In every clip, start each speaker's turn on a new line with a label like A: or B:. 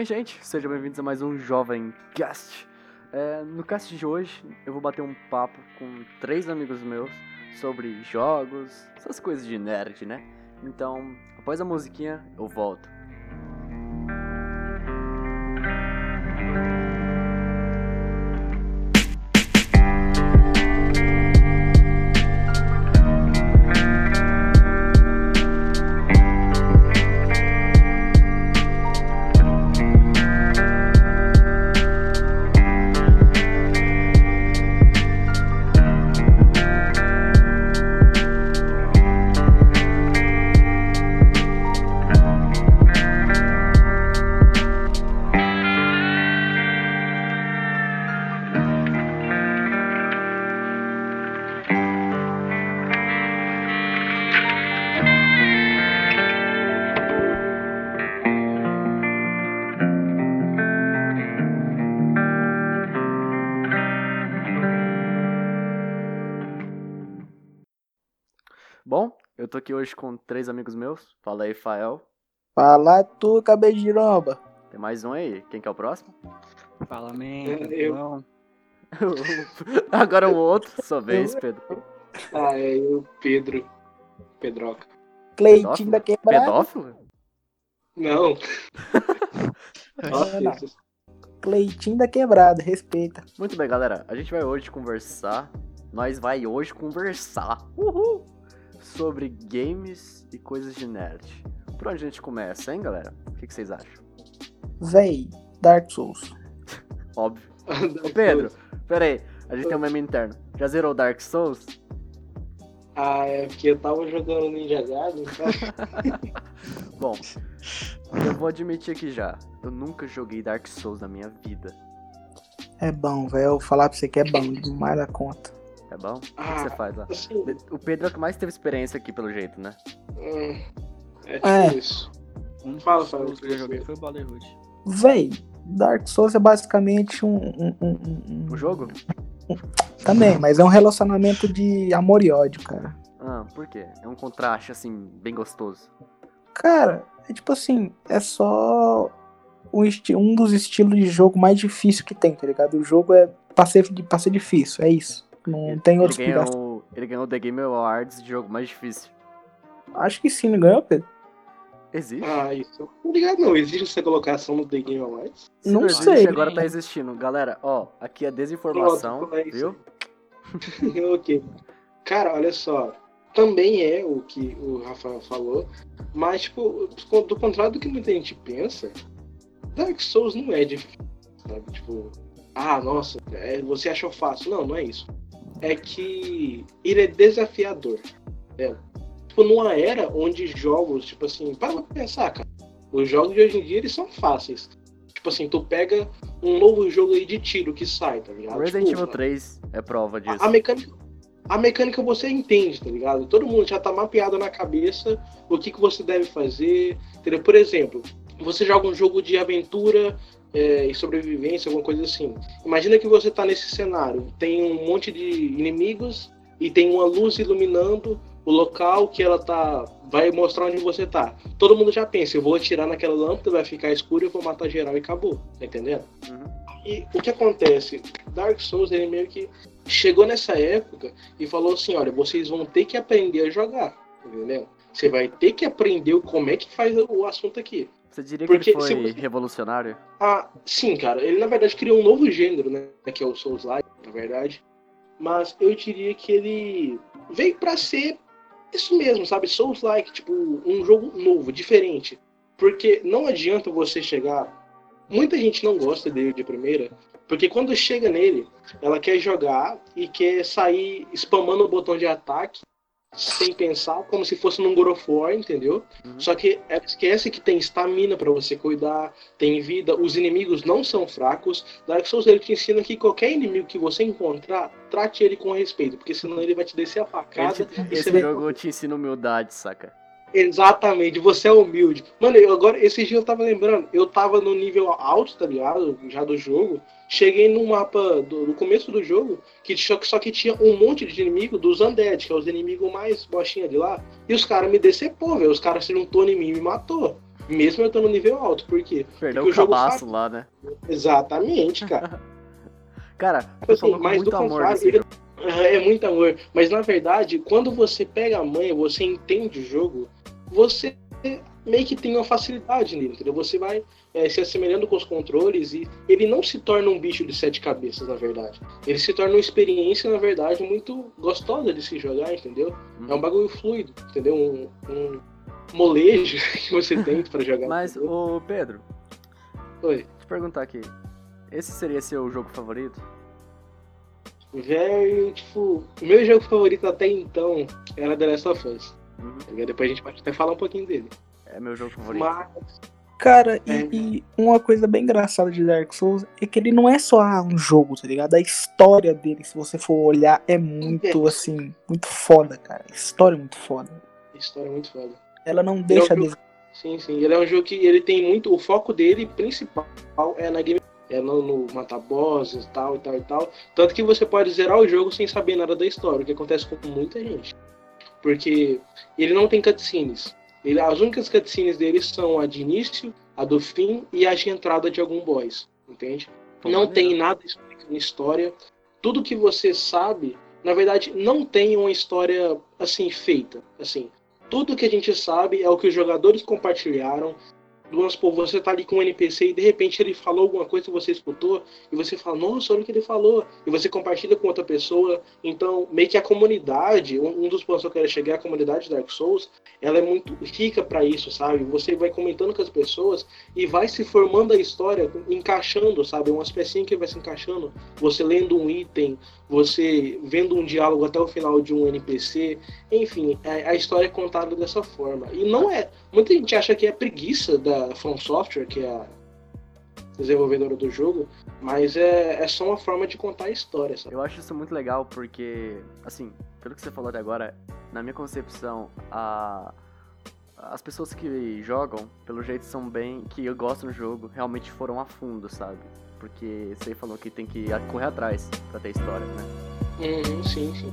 A: bem, gente? Sejam bem-vindos a mais um Jovem Cast. É, no cast de hoje, eu vou bater um papo com três amigos meus sobre jogos, essas coisas de nerd, né? Então, após a musiquinha, eu volto. Aqui hoje com três amigos meus. Fala aí, Fael.
B: Fala tu, cabeça de giromba.
A: Tem mais um aí. Quem que é o próximo?
C: Fala, man.
D: Eu.
C: Não.
A: Agora o outro, sua vez, Pedro.
D: Ah, é o Pedro. Pedroca.
B: Cleitinho da quebrada.
A: Pedófilo?
D: Não. Nossa, isso-
B: Cleitinho da quebrada, respeita.
A: Muito bem, galera. A gente vai hoje conversar. Nós vai hoje conversar. Uhul! Sobre games e coisas de nerd. Por onde a gente começa, hein, galera? O que, que vocês acham?
B: Véi, Dark Souls.
A: Óbvio. Ô, Pedro, pera aí. A gente tem um meme interno. Já zerou Dark Souls?
D: Ah, é porque eu tava jogando Ninja Gaiden?
A: Bom, eu vou admitir aqui já. Eu nunca joguei Dark Souls na minha vida.
B: É bom, velho. Eu vou falar pra você que é bom demais da conta.
A: É bom? O que, que
D: Ah.
A: você faz lá?
D: Assim,
A: O Pedro é o que mais teve experiência aqui, pelo jeito, né?
D: é tipo
B: É.
D: isso.
C: Um dos
D: Fala,
C: jogos
D: fala,
C: que eu já
D: você.
C: joguei foi o Brotherhood.
B: Véi, Dark Souls é basicamente um. um- um- um-
A: O jogo?
B: Também, mas é um relacionamento de amor e ódio, cara.
A: Ah, por quê? É um contraste, assim, bem gostoso.
B: Cara, é tipo assim, é só um, um dos estilos de jogo mais difícil que tem, tá ligado? O jogo é pra ser, pra ser difícil, é isso. Não tem
A: Ele
B: outra explicação.
A: ganhou, ele ganhou o The Game Awards de jogo mais difícil.
B: Acho que sim, não ganhou, Pedro?
A: Existe?
D: Ah, isso. Não ligado, não. Existe essa colocação no The Game Awards?
A: Se
B: não
A: existe,
B: sei.
A: agora tá existindo. Galera, ó, aqui é desinformação,
D: Pronto, é
A: viu?
D: ok. Cara, olha só. Também é o que o Rafael falou. Mas, tipo, do contrário do que muita gente pensa, Dark Souls não é difícil. Sabe? Tipo, ah, nossa, é, você achou fácil. Não, não é isso. É que ele é desafiador. É. Tipo, numa era onde jogos, tipo assim, para pra pensar, cara. Os jogos de hoje em dia eles são fáceis. Tipo assim, tu pega um novo jogo aí de tiro que sai, tá ligado?
A: Resident
D: Tipo,
A: Evil 3 é prova disso.
D: a, a mecânica, a mecânica você entende, tá ligado? Todo mundo já tá mapeado na cabeça o que, que você deve fazer. Entendeu? Por exemplo, você joga um jogo de aventura é, e sobrevivência, alguma coisa assim. Imagina que você tá nesse cenário, tem um monte de inimigos e tem uma luz iluminando o local que ela tá. Vai mostrar onde você tá. Todo mundo já pensa, eu vou atirar naquela lâmpada, vai ficar escuro, eu vou matar geral e acabou. Tá entendendo?
A: Uhum.
D: E o que acontece? Dark Souls, ele meio que chegou nessa época e falou assim: olha, vocês vão ter que aprender a jogar, entendeu? Você vai ter que aprender como é que faz o assunto aqui.
A: Você diria
D: Porque
A: que ele foi
D: você-
A: revolucionário?
D: Ah, sim, cara, ele na verdade criou um novo gênero, né? Que é o Souls-like, na verdade. Mas eu diria que ele veio pra ser isso mesmo, sabe? Souls-like, tipo, um jogo novo, diferente. Porque não adianta você chegar. Muita gente não gosta dele de primeira, porque quando chega nele, ela quer jogar e quer sair spamando o botão de ataque sem pensar, como se fosse num God of War, entendeu?
A: Uhum.
D: Só que ela esquece que tem estamina pra você cuidar, tem vida, os inimigos não são fracos. Dark Souls ele te ensina que qualquer inimigo que você encontrar, trate ele com respeito, porque senão ele vai te descer a facada.
A: Esse,
D: e
A: esse
D: você vai-
A: jogo te ensina humildade, saca?
D: Exatamente, você é humilde. Mano, eu, agora, esse dia eu tava lembrando, eu tava no nível alto, tá ligado? Já do jogo. Cheguei no mapa do, do começo do jogo, que só, que só que tinha um monte de inimigo dos Undead, que é os inimigos mais bochinha de lá. E os caras me decepou, velho. Os caras se juntou em mim e me matou. Mesmo eu estando no nível alto, por quê?
A: Perdeu
D: Porque
A: o
D: o
A: cabaço lá, né?
D: Exatamente, cara.
A: Cara, tu
D: assim, mas do
A: muito amor
D: ele-
A: jogo.
D: Aham, É muito amor. Mas na verdade, quando você pega a manha, você entende o jogo, você meio que tem uma facilidade nele, entendeu? Você vai é, se assemelhando com os controles e ele não se torna um bicho de sete cabeças, na verdade. Ele se torna uma experiência, na verdade, muito gostosa de se jogar, entendeu? É um bagulho fluido, entendeu? Um, um molejo que você tem pra jogar.
A: Mas,
D: entendeu?
A: ô Pedro,
D: Oi.
A: te perguntar aqui. Esse seria seu jogo favorito?
D: Velho, tipo, o meu jogo favorito até então era The Last of Us.
A: Uhum.
D: Depois a gente pode até falar um pouquinho dele.
A: É meu jogo favorito.
D: Mas
B: Cara, e,
D: É.
B: e uma coisa bem engraçada de Dark Souls é que ele não é só ah, um jogo, tá ligado? A história dele, se você for olhar, é muito, assim, muito foda, cara. A história é muito foda.
D: a história é muito foda.
B: Ela não deixa
D: jogo-
B: de.
D: Sim, sim. Ele é um jogo que ele tem muito. O foco dele principal é na game. É no, no matar bosses e tal e tal e tal. Tanto que você pode zerar o jogo sem saber nada da história, o que acontece com muita gente. Porque ele não tem cutscenes. Ele, as únicas cutscenes dele são a de início, a do fim e a de entrada de algum boss. Entende? Não tem nada explicando história. Tudo que você sabe, na verdade, não tem uma história assim feita. Assim, tudo que a gente sabe é o que os jogadores compartilharam. Vamos supor, você tá ali com um NPC e de repente ele falou alguma coisa que você escutou e você fala, nossa, olha o que ele falou. E você compartilha com outra pessoa. Então, meio que a comunidade, um, dos pontos que eu quero chegar, a comunidade de Dark Souls, ela é muito rica para isso, sabe? Você vai comentando com as pessoas e vai se formando a história, encaixando, sabe? Umas pecinhas que vai se encaixando. Você lendo um item, você vendo um diálogo até o final de um NPC. Enfim, a, a história é contada dessa forma. E não é. Muita gente acha que é preguiça da From Software, que é a desenvolvedora do jogo, mas é, é só uma forma de contar a história, sabe?
A: Eu acho isso muito legal porque, assim, pelo que você falou até agora, na minha concepção, a... as pessoas que jogam, pelo jeito são bem. que gostam do jogo, realmente foram a fundo, sabe? Porque você falou que tem que correr atrás pra ter história, né?
D: Uhum, sim, sim.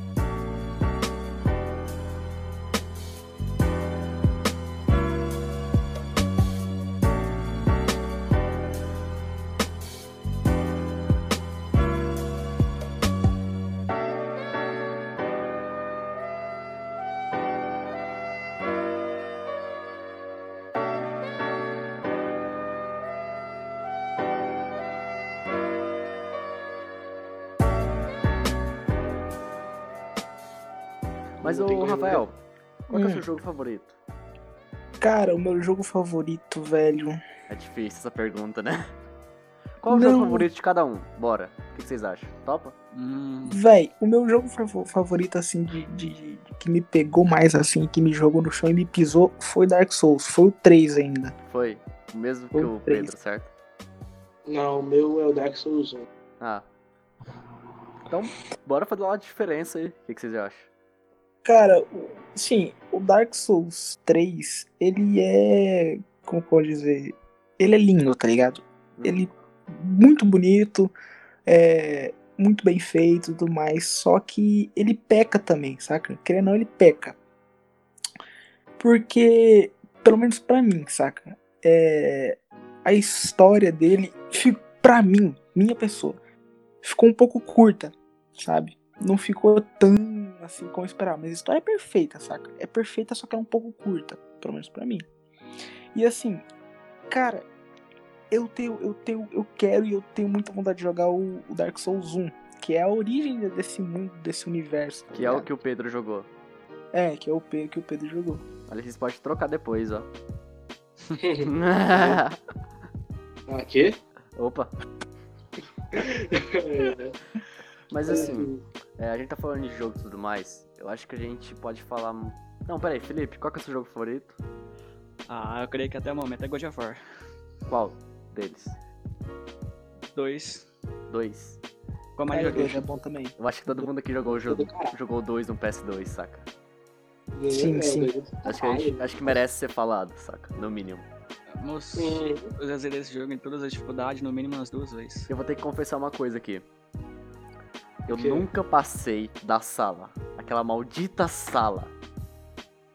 A: Mas, ô
D: como
A: Rafael, qual que é o
B: Hum.
A: seu jogo favorito?
B: Cara, o meu jogo favorito, velho.
A: É difícil essa pergunta, né? Qual é o jogo favorito de cada um? Bora. O que que vocês acham? Topa?
C: Hum,
B: Véi, o meu jogo favo- favorito, assim, de, de- de- que me pegou mais, assim, que me jogou no chão e me pisou, foi Dark Souls. Foi o 3 ainda.
A: Foi. O mesmo que
B: Foi
A: o
B: três.
A: Pedro, certo?
D: Não, o meu é o Dark Souls 1.
A: Ah. Então, bora fazer uma diferença aí. O que que vocês acham?
B: Cara, o- sim, o Dark Souls 3, ele é. Como pode dizer? Ele é lindo, tá ligado? Ele muito bonito, é muito bem feito e tudo mais, só que ele peca também, saca? Querendo ou não, ele peca. Porque, pelo menos pra mim, saca? É, a história dele, pra mim, minha pessoa, ficou um pouco curta, sabe? Não ficou tão assim como eu esperava, mas a história é perfeita, saca? É perfeita, só que é um pouco curta, pelo menos pra mim. E assim, cara, eu tenho, eu tenho, eu quero e eu tenho muita vontade de jogar o, o Dark Souls 1, que é a origem desse mundo, desse universo. tá
A: Que é o que o Pedro jogou.
B: É, que é o P que o Pedro jogou.
A: Olha, vocês podem trocar depois, ó.
D: ah, quê?
A: Opa.
D: É,
A: Mas assim, é, a gente tá falando de jogo e tudo mais. Eu acho que a gente pode falar. Não, peraí, Felipe, qual que é o seu jogo favorito?
C: ah, eu creio que até o momento é God of War.
A: Qual deles?
C: Dois.
A: Dois.
C: Qual mais
B: Cara,
C: joguei?
B: dois é bom também.
A: Eu acho que todo mundo aqui jogou o jogo. Jogou dois no PS2, saca?
B: Sim,
D: É,
B: sim.
A: Acho que, a gente, acho que merece ser falado, saca? No mínimo.
C: Moço,
D: Hum,
C: eu já zerei esse jogo em todas as dificuldades, no mínimo umas duas vezes.
A: Eu vou ter que confessar uma coisa aqui. Eu nunca passei da sala. Aquela maldita sala.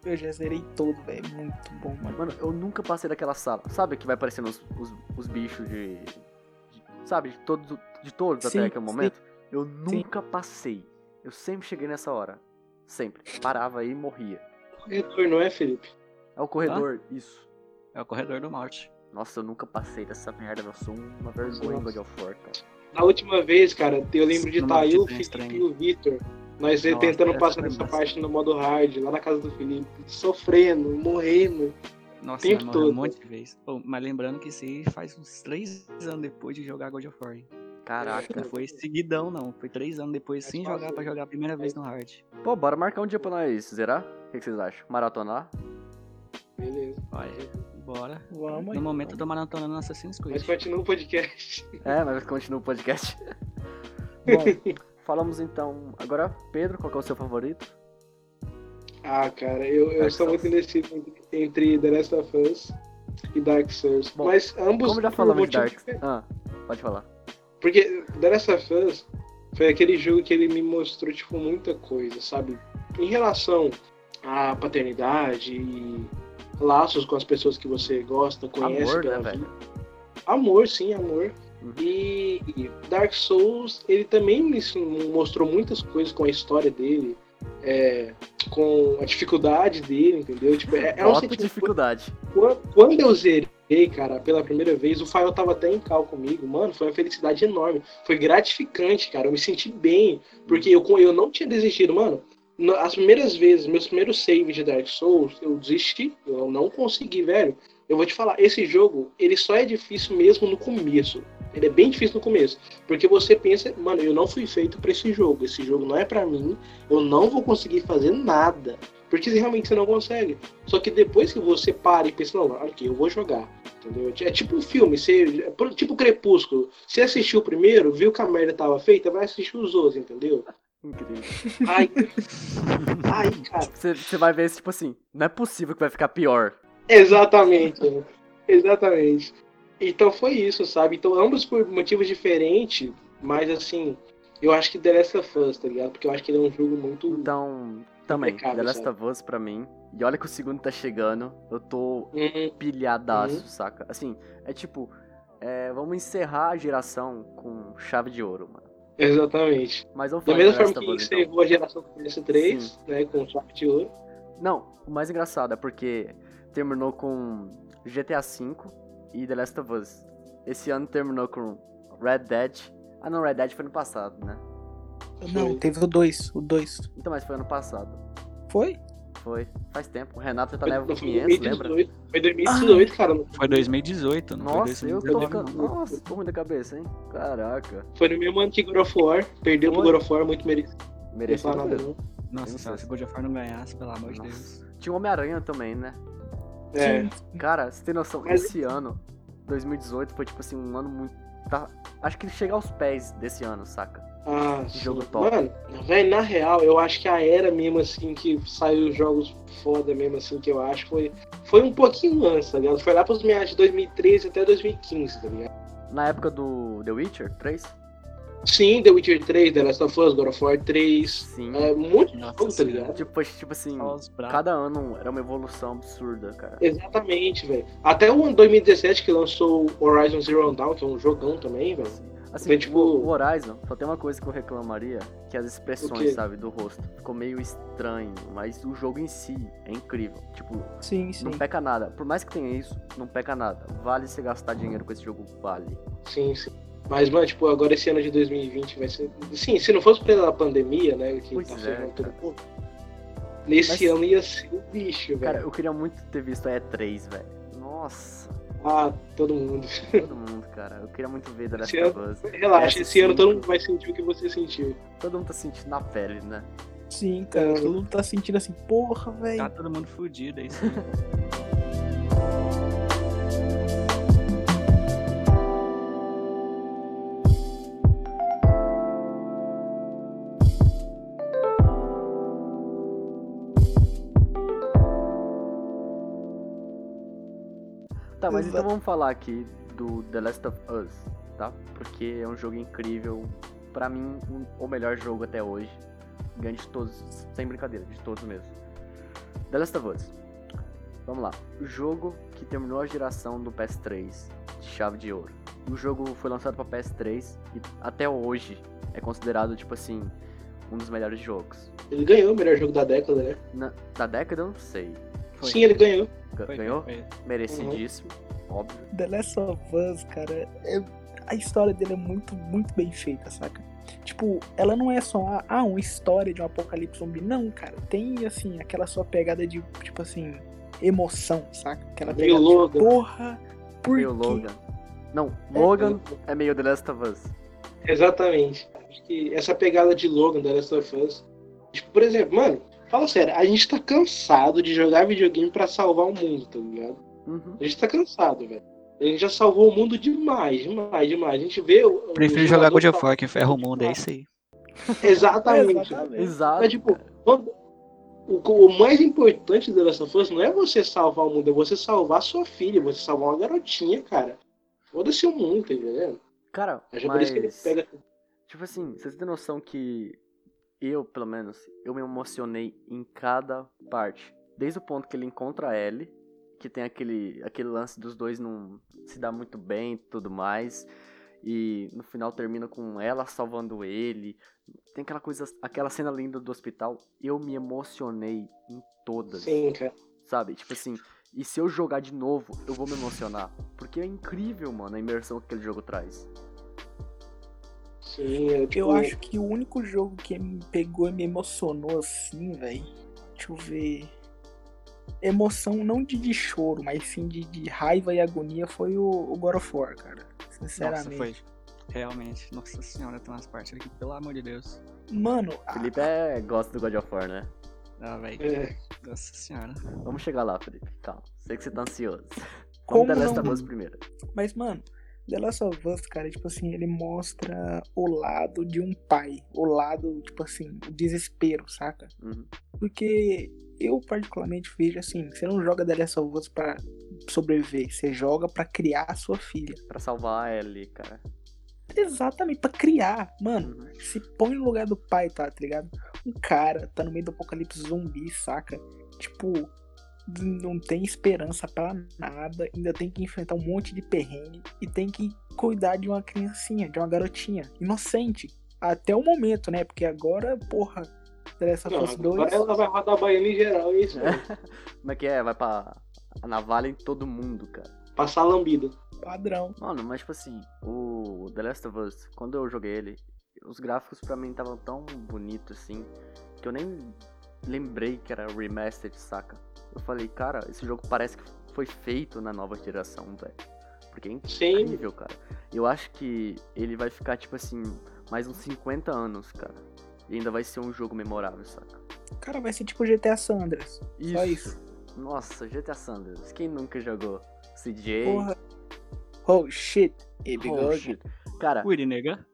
B: Eu já zerei todo, velho. Muito bom, mano.
A: Mano, eu nunca passei daquela sala. Sabe que vai aparecendo os, os, os bichos de, de- Sabe, de todos, de todos
B: Sim,
A: até aquele
B: sim.
A: momento? Eu nunca passei. Eu sempre cheguei nessa hora. Sempre. Parava aí e morria.
D: Corredor, não é, Felipe?
A: É o corredor, isso.
C: É o corredor do Morte.
A: Nossa, eu nunca passei dessa merda, eu sou uma vergonha em God of War, cara.
D: Na última vez, cara, eu lembro de estar eu, o
C: de
D: Felipe e o Vitor. Nós
C: Nossa,
D: tentando
C: essa
D: passar nessa parte no modo hard, lá na casa do Felipe, sofrendo, morrendo.
C: Nossa,
D: Tempo todo.
C: um monte de vez. Pô, mas lembrando que isso aí faz uns 3 anos depois de jogar God of War. hein?
A: Caraca.
C: Não foi seguidão, não. Foi 3 anos depois, sem jogar pra jogar a primeira vez no hard.
A: Pô, bora marcar um dia pra nós zerar? O que, que vocês acham? Maratonar?
D: Beleza.
C: Vai, bora.
B: Vamos aí.
C: No momento eu tô maratonando Assassin's
D: Mas
C: Creed.
D: continua o podcast.
A: É, mas continua o podcast. Bom, falamos então. Agora, Pedro, qual que é o seu favorito?
D: Ah, cara, eu, eu sou muito
A: Souls.
D: indeciso entre, The Last of Us e Dark Souls.
A: Bom,
D: Mas ambos
A: Como já falamos de Dark.
D: diferentes.
A: Ah, pode falar.
D: Porque The Last of Us foi aquele jogo que ele me mostrou, tipo, muita coisa, sabe? Em relação à paternidade e laços com as pessoas que você gosta, conhece
A: Amor, né, velho?
D: Amor, sim, amor.
A: Uhum.
D: E Dark Souls, ele também me mostrou muitas coisas com a história dele, é, com a dificuldade dele, entendeu? Tipo, é, é um sentimento
A: dificuldade.
D: Quan- Quando eu zerei, cara, pela primeira vez, o Fael tava até em cal comigo, mano, foi uma felicidade enorme. Foi gratificante, cara. Eu me senti bem, porque eu, eu não tinha desistido, mano. As primeiras vezes, meus primeiros saves de Dark Souls, eu desisti, eu não consegui, velho. Eu vou te falar, esse jogo, ele só é difícil mesmo no começo. Ele é bem difícil no começo, porque você pensa, mano, eu não fui feito pra esse jogo. Esse jogo não é pra mim. Eu não vou conseguir fazer nada. Porque realmente você não consegue. Só que depois que você para e pensa, não, ok, eu vou jogar. Entendeu? É tipo um filme, você, é tipo Crepúsculo. Você assistiu o primeiro, viu que a merda tava feita, vai assistir os outros, entendeu?
A: Incrível.
D: Ai, ai, cara.
A: Você, você vai ver, tipo assim, não é possível que vai ficar pior.
D: Exatamente. né? Exatamente. Então foi isso, sabe? Então ambos por motivos diferentes, mas assim, eu acho que The Last of Us, tá ligado? Porque eu acho que ele é um jogo muito.
A: Então, também, The Last
D: sabe?
A: of Us pra mim. E olha que o segundo tá chegando. Eu tô
D: Hum,
A: pilhadaço,
D: Uhum.
A: saca? Assim, é tipo, é, vamos encerrar a geração com chave de ouro, mano.
D: Exatamente.
A: Mas eu
D: Da
A: falo
D: mesma
A: The
D: forma que
A: Us, então.
D: encerrou a geração do PS3, né? Com chave de ouro.
A: Não, o mais engraçado é porque terminou com GTA V e The Last of Us. Esse ano terminou com Red Dead. Ah não, Red Dead foi no passado, né?
B: Não,
D: Foi.
B: teve o 2. O 2.
A: Então, mas foi ano passado.
B: Foi?
A: Foi. Faz tempo. O Renato tá
D: foi
A: 500, lembra?
D: 2018. Foi 2018, cara. não
C: Foi 2018, não
A: Nossa,
C: foi
A: eu tô
C: 2019.
A: ficando.
C: não.
A: Nossa, tô ruim da cabeça, hein? Caraca.
D: Foi no mesmo ano que God of War. Perdeu pro
A: Foi.
D: God of War, muito merecido.
A: Merecido mesmo.
D: não.
C: Nossa,
A: Nossa.
C: se o God of War não ganhasse, pelo amor de
A: Nossa.
C: Deus.
A: Tinha o Homem-Aranha também, né?
D: É.
A: Cara, você tem noção,
D: Mas-
A: esse ano, 2018, foi tipo assim, um ano muito. Tá, acho que ele chega aos pés desse ano, saca?
D: Ah,
A: Jogo top.
D: Mano, velho, na real, eu acho que a era mesmo assim que saiu os jogos foda mesmo assim que eu acho foi foi um pouquinho antes, tá ligado? Foi lá pros meados de 2013 até 2015, tá ligado?
A: Na época do The Witcher 3?
D: Sim, The Witcher 3, The Last of Us, God of War 3,
A: Sim.
D: é muito
C: Nossa
D: jogo, tá ligado?
A: Tipo, tipo assim, cada ano era uma evolução absurda, cara.
D: Exatamente, velho. Até o ano 2017 que lançou o Horizon Zero Dawn, que é um jogão também, velho.
A: Assim,
D: Foi, tipo-
A: o, Horizon, só tem uma coisa que eu reclamaria, que é as expressões, sabe, do rosto. Ficou meio estranho, mas o jogo em si é incrível. Tipo,
B: Sim, sim.
A: não peca nada. Por mais que tenha isso, não peca nada. Vale você gastar dinheiro com esse jogo, vale.
D: Sim, sim. Mas, mano, tipo, agora esse ano de 2020 vai ser. Sim, se não fosse pela pandemia, né? Que
A: Pois
D: tá
A: é,
D: todo
A: cara.
D: mundo. Nesse
A: Mas-
D: ano ia ser o bicho,
A: Cara,
D: velho.
A: eu queria muito ter visto a E3, velho. Nossa,
D: Ah, todo mundo.
A: todo mundo, cara. Eu queria muito ver The Last of Us.
D: Relaxa, esse ano
A: PS5.
D: todo mundo vai sentir o que você sentiu.
A: Todo mundo tá sentindo na pele, né?
B: Sim, cara.
D: É.
B: Todo mundo tá sentindo assim, porra,
C: Tá
B: velho.
C: todo mundo fudido, é isso
A: Mas então
B: Exato.
A: vamos falar aqui do The Last of Us, tá? Porque é um jogo incrível. Pra mim, um- o melhor jogo até hoje. Ganha de todos, sem brincadeira, de todos mesmo. The Last of Us. Vamos lá. O jogo que terminou a geração do PS3 de chave de ouro. O jogo foi lançado para PS3 e até hoje é considerado, tipo assim, um dos melhores jogos.
D: Ele ganhou o melhor jogo da década, né?
A: Na, da década eu não sei.
C: Foi.
D: Sim, ele ganhou.
C: Foi,
A: Ganhou?
C: foi.
A: Merecidíssimo, óbvio.
B: The Last of Us, cara, é- a história dele é muito, muito bem feita, saca? Tipo, ela não é só ah, uma história de um apocalipse zumbi. Não, cara. Tem, assim, aquela sua pegada de, tipo assim, emoção, saca? Aquela
D: Meio
B: pegada de,
D: Logan.
B: porra, por
A: Meio
B: quê?
A: Logan. Não, Logan é meio The Last of Us.
D: Exatamente. Acho que essa pegada de Logan da Last of Us. Tipo, por exemplo, mano, fala sério, a gente tá cansado de jogar videogame pra salvar o mundo, tá ligado?
A: Uhum.
D: A gente tá cansado, velho. A gente já salvou o mundo demais, demais, demais. A gente vê. o- o
C: Prefiro jogar
D: jogador
C: God of War que ferra o mundo, é isso aí.
D: Exatamente.
B: Exatamente.
A: Exato.
D: Mas, tipo, quando- o, o mais importante da Last of Us não é você salvar o mundo, é você salvar sua filha, você salvar uma garotinha, cara. Foda-se o mundo, tá entendendo?
A: Cara,
D: é por isso que ele
A: mas...
D: pega.
A: Tipo assim, vocês têm noção que eu, pelo menos, eu me emocionei em cada parte. Desde o ponto que ele encontra a Ellie, que tem aquele, aquele lance dos dois não se dar muito bem e tudo mais. E no final termina com ela salvando ele. Tem aquela coisa, aquela cena linda do hospital. Eu me emocionei em todas.
D: Sim, cara.
A: Sabe? Tipo assim, e se eu jogar de novo, eu vou me emocionar. Porque é incrível, mano, a imersão que aquele jogo traz.
D: Sim, eu, tipo,
B: Eu acho que o único jogo que me pegou e me emocionou assim, velho. Deixa eu ver. Emoção não de, de choro, mas sim de, de raiva e agonia foi o, o God of War, cara.
C: Nossa,
B: Sinceramente.
C: foi. Realmente. Nossa senhora, tem umas partes aqui, pelo amor de Deus.
B: Mano, a-
A: Felipe é, gosta do God of War, né?
C: Ah, velho.
D: É,
C: Nossa senhora.
A: Vamos chegar lá, Felipe. Calma. Sei que você tá ansioso.
B: Como
A: Vamos The Last
B: não?
A: primeiro.
B: Mas, mano, The Last of Us, cara, tipo assim, ele mostra o lado de um pai. O lado, tipo assim, o desespero, saca?
A: Uhum.
B: Porque eu, particularmente, vejo assim: você não joga The Last of Us pra sobreviver, você joga pra criar a sua filha.
A: Pra salvar a Ellie, cara.
B: Exatamente, pra criar. Mano,
A: Uhum.
B: se põe no lugar do pai, tá, tá ligado? Um cara tá no meio do apocalipse zumbi, saca? Tipo, não tem esperança pra nada, ainda tem que enfrentar um monte de perrengue e tem que cuidar de uma criancinha, de uma garotinha, inocente. Até o momento, né? Porque agora, porra,
D: não,
B: Us 2.
D: agora ela vai rodar a baiana em geral, é isso mesmo.
A: Como é que é? Vai pra a navalha em todo mundo, cara.
D: Passar lambida.
B: Padrão.
A: Mano, mas tipo assim, o The Last of Us, quando eu joguei ele, os gráficos pra mim estavam tão bonitos assim, que eu nem lembrei que era remastered, saca? Eu falei, cara, esse jogo parece que foi feito na nova geração, velho. Porque é
D: Sim,
A: incrível, cara. Eu acho que ele vai ficar, tipo assim, mais uns 50 anos, cara. E ainda vai ser um jogo memorável, saca?
B: Cara, vai ser tipo GTA San Andreas. Só isso.
A: Nossa, GTA Sanders. Quem nunca jogou? CJ?
B: Porra. Oh shit. E
A: Oh,
B: bigode.
A: shit. Cara,
C: Ui, nega.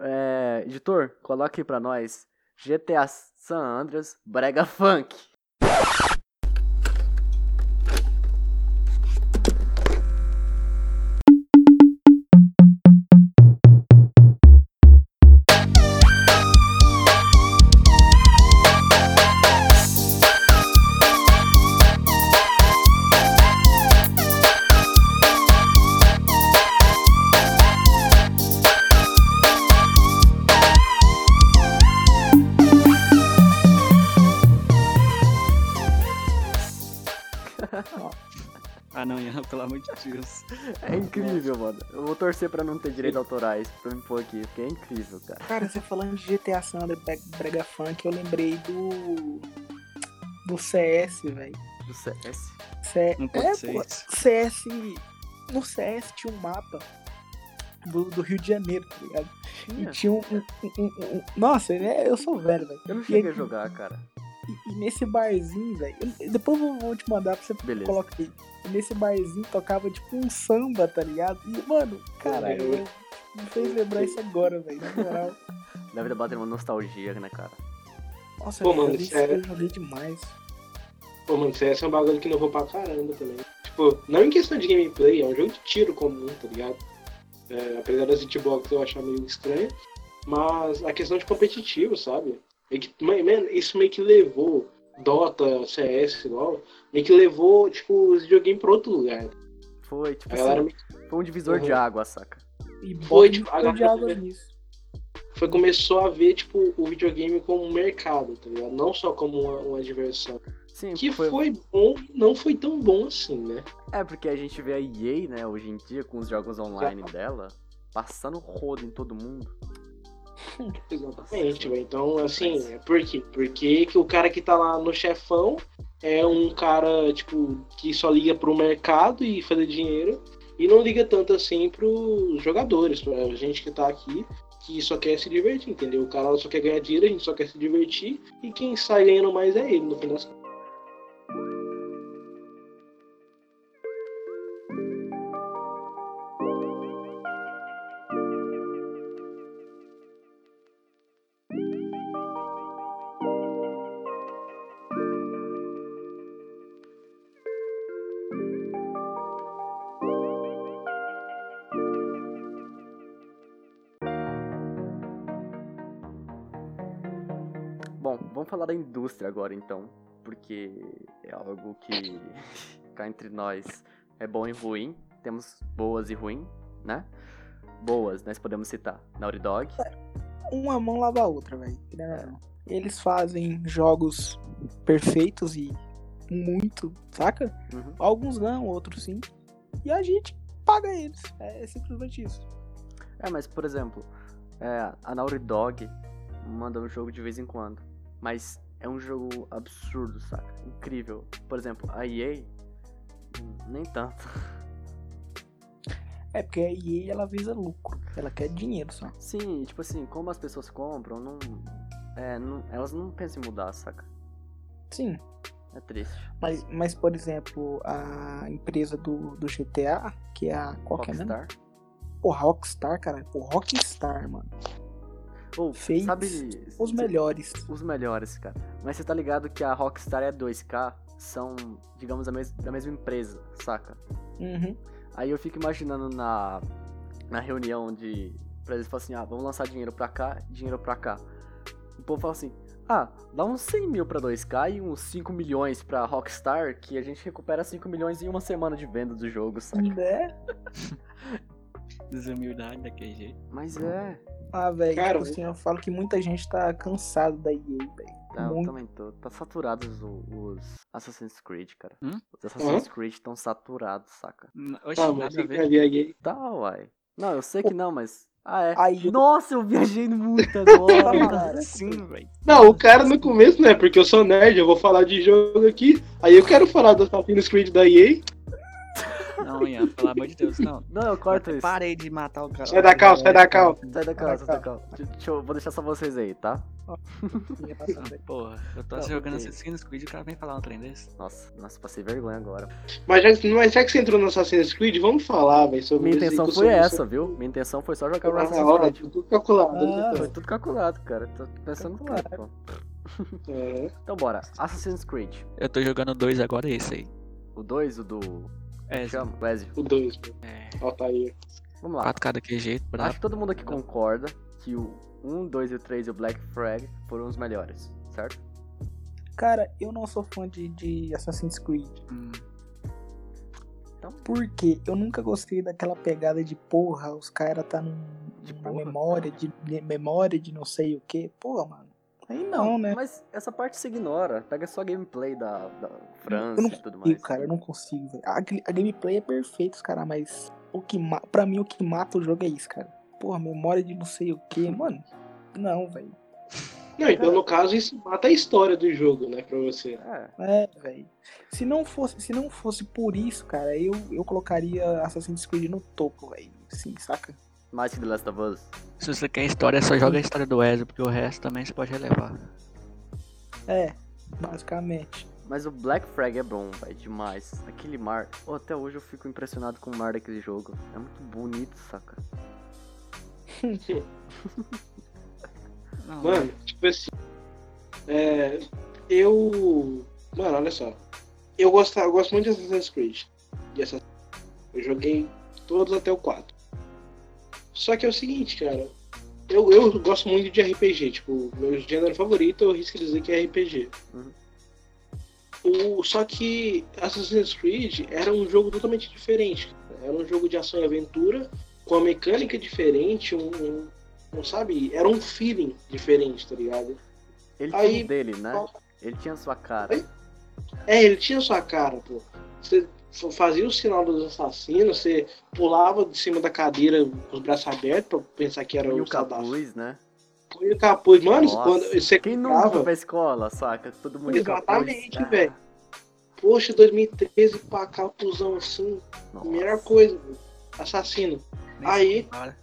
A: é, editor, coloque aí pra nós GTA San Andreas Brega Funk. Autorais pra me pôr aqui, porque é incrível, cara.
B: Cara, você falando de GTA San Andreas Bre- Brega Funk, eu lembrei do. Do CS, velho.
A: Do CS.
B: C... É, pô,
C: 1.6.
B: CS. No CS tinha um mapa do, do Rio de Janeiro, tá ligado? E
A: Tinha.
B: tinha um. um- um- um- Nossa, né? eu sou velho, velho.
A: Eu não cheguei a jogar, cara.
B: E, e nesse barzinho, velho. Depois eu vou te mandar pra você
A: Beleza.
B: colocar aí. Nesse barzinho tocava tipo um samba, tá ligado? E, mano, cara,
D: eu,
B: me fez lembrar isso agora, velho. Na moral.
A: Deve bater uma nostalgia, né, cara?
B: Nossa,
D: Pô, mano,
B: joguei,
D: sério.
B: eu joguei demais.
D: Pô, mano, CS é um bagulho que não vou pra caramba também. Tipo, não em questão de gameplay, é um jogo de tiro comum, tá ligado? É, apesar das hitbox eu achar meio estranho. Mas a questão de competitivo, sabe? É que, isso meio que levou Dota, CS, igual, meio que levou, tipo, os videogames pra outro lugar.
A: Foi, tipo
D: galera
A: assim, foi um divisor de
D: Uhum.
A: água, saca?
B: E
D: Foi, tipo, a galera-
B: nisso.
D: foi começou a ver, tipo, o videogame como um mercado, tá ligado? Não só como uma, uma diversão.
A: Sim,
D: Que
A: foi,
D: foi bom, não foi tão bom assim, né?
A: É, porque a gente vê a EA, né, hoje em dia, com os jogos online dela, passando rodo em todo mundo.
D: Exatamente, velho. Então, assim, é por quê? Porque que o cara que tá lá no chefão é um cara, tipo, que só liga pro mercado e fazer dinheiro e não liga tanto assim pros jogadores, pra gente que tá aqui, que só quer se divertir, entendeu? O cara só quer ganhar dinheiro, a gente só quer se divertir e quem sai ganhando mais é ele, no fim das contas.
A: Da indústria agora então, porque é algo que cá entre nós é bom e ruim. Temos boas e ruim, né? Boas, nós podemos citar Naughty Dog,
B: Uma mão lava a outra, velho. ou não. Eles fazem jogos perfeitos e muito, saca?
A: Uhum.
B: Alguns não, outros sim. E a gente paga eles. É simplesmente isso.
A: É, mas por exemplo, é, a Naughty Dog manda um jogo de vez em quando. Mas é um jogo absurdo, saca? Incrível. Por exemplo, a EA, hum, nem tanto.
B: É porque a EA ela visa lucro. Ela quer dinheiro só.
A: Sim, tipo assim, como as pessoas compram, não, é, não- elas não pensam em mudar, saca?
B: Sim.
A: É triste.
B: Mas, mas por exemplo, a empresa do, do GTA, que é a. Qual que é mesmo?
A: Rockstar.
B: Porra, Rockstar, cara. Pô, Rockstar, mano.
A: Ou, sabe...
B: Os melhores.
A: Os melhores, cara. Mas você tá ligado que a Rockstar e a 2K são, digamos, da, mes da mesma empresa, saca?
B: Uhum.
A: Aí eu fico imaginando na, na reunião de. Pra eles falarem assim, ah, vamos lançar dinheiro pra cá, dinheiro pra cá. O povo fala assim, ah, dá uns 100 mil pra 2K e uns 5 milhões pra Rockstar, que a gente recupera 5 milhões em uma semana de venda do jogo, saca?
B: Né?
C: Desumildade daquele jeito.
A: Mas é.
B: Ah, velho.
D: Cara,
B: Tipo assim, eu falo que muita gente tá cansado da EA, velho.
A: Tá, eu
B: Muito.
A: também tô. Tá saturados o- os Assassin's Creed, cara.
C: Hum?
A: Os Assassin's Creed estão saturados, saca?
C: N- Oxe,
D: Tá, mas
C: nada a
D: fica
C: ver.
D: ali aí.
A: Tá, uai. Não, eu sei que não, mas. Ah, é.
B: Aí-
A: Nossa, eu viajei muito agora.
B: Cara,
C: Sim, velho.
D: Não, o cara no começo, né? Porque eu sou nerd, eu vou falar de jogo aqui. Aí eu quero falar do Assassin's Creed da EA.
C: Não, Ian, pelo amor de Deus, não.
A: não, eu corto isso.
C: Parei de matar o cara.
D: Sai da cal, sai da cal.
A: Sai da calça, sai da calça. Deixa eu, vou deixar só vocês aí, tá?
C: Porra, eu tô
A: Tá,
C: jogando. Assassin's Creed e o cara vem falar um trem desse.
A: Nossa, nossa, passei vergonha agora.
D: Mas já, mas já que você entrou no Assassin's Creed, vamos falar, velho, sobre
A: Minha intenção
D: eu
A: foi
D: sou-
A: essa,
D: sou-
A: viu? Minha intenção foi só jogar o
D: Ah,
A: Assassin's Creed.
D: tudo calculado.
B: Ah,
A: Foi tudo calculado, cara. Tô pensando tudo, pô.
D: É.
A: Então bora. Assassin's Creed.
C: Eu tô jogando dois agora, esse aí.
A: O 2, o do.
C: É,
A: Chama? O Ezio.
D: O 2,
C: é
D: ó, tá aí.
A: Vamos lá.
C: 4K daquele jeito,
A: Acho
C: brabo.
A: que todo mundo aqui concorda que o 1, 2 e o 3 e o Black Flag foram os melhores, certo?
B: Cara, eu não sou fã de, de Assassin's Creed.
C: Hum,
B: Porque eu nunca gostei daquela pegada de porra, os caras tá num,
A: De
B: numa
A: porra?
B: memória, de, de memória de não sei o que. Porra, mano. Aí não, né?
A: Mas essa parte se ignora. Pega só a gameplay da, da França
B: Eu não
A: e tudo
B: consigo,
A: mais.
B: cara, eu não consigo, velho. A, a gameplay é perfeita, cara, mas o que ma pra mim o que mata o jogo é isso, cara. Porra, memória de não sei o que, mano. Não, velho.
D: Não, então no caso isso mata a história do jogo, né, pra você.
A: É,
B: É, velho. Se não fosse, se não fosse por isso, cara, eu, eu colocaria Assassin's Creed no topo, velho. Sim, saca?
A: Mais que The Last of Us.
C: Se você quer história, só joga a história do Ezio, porque o resto também você pode relevar.
B: É, basicamente.
A: Mas o Black Flag é bom, velho, demais. Aquele mar. Oh, até hoje eu fico impressionado com o mar daquele jogo. É muito bonito, saca?
C: Não,
D: Mano, tipo assim. É, eu. Mano, olha só. Eu gosto, eu gosto muito de Assassin's Creed. De Assassin's- Eu joguei todos até o 4. Só que é o seguinte, cara. Eu, eu gosto muito de RPG. Tipo, meu gênero favorito eu risco dizer que é RPG.
A: Uhum.
D: O, só que Assassin's Creed era um jogo totalmente diferente. Era um jogo de ação e aventura, com uma mecânica diferente, um, um, um sabe? Era um feeling diferente, tá ligado?
A: Ele
D: Aí-
A: tinha dele, né? Ele tinha sua cara.
D: É, ele tinha sua cara, pô. Você fazia o sinal dos assassinos, você pulava de cima da cadeira com os braços abertos pra pensar que era
A: E
D: o
A: capuz, né?
D: Põe o capuz. Mano,
A: Nossa,
D: quando você
A: Quem nunca
D: clicava-
A: foi pra escola, saca? Todo mundo
D: Exatamente.
A: Ah,
D: velho. Poxa, 2013 pra capuzão assim,
A: nossa.
D: melhor coisa, assassino. Aí-
C: compara.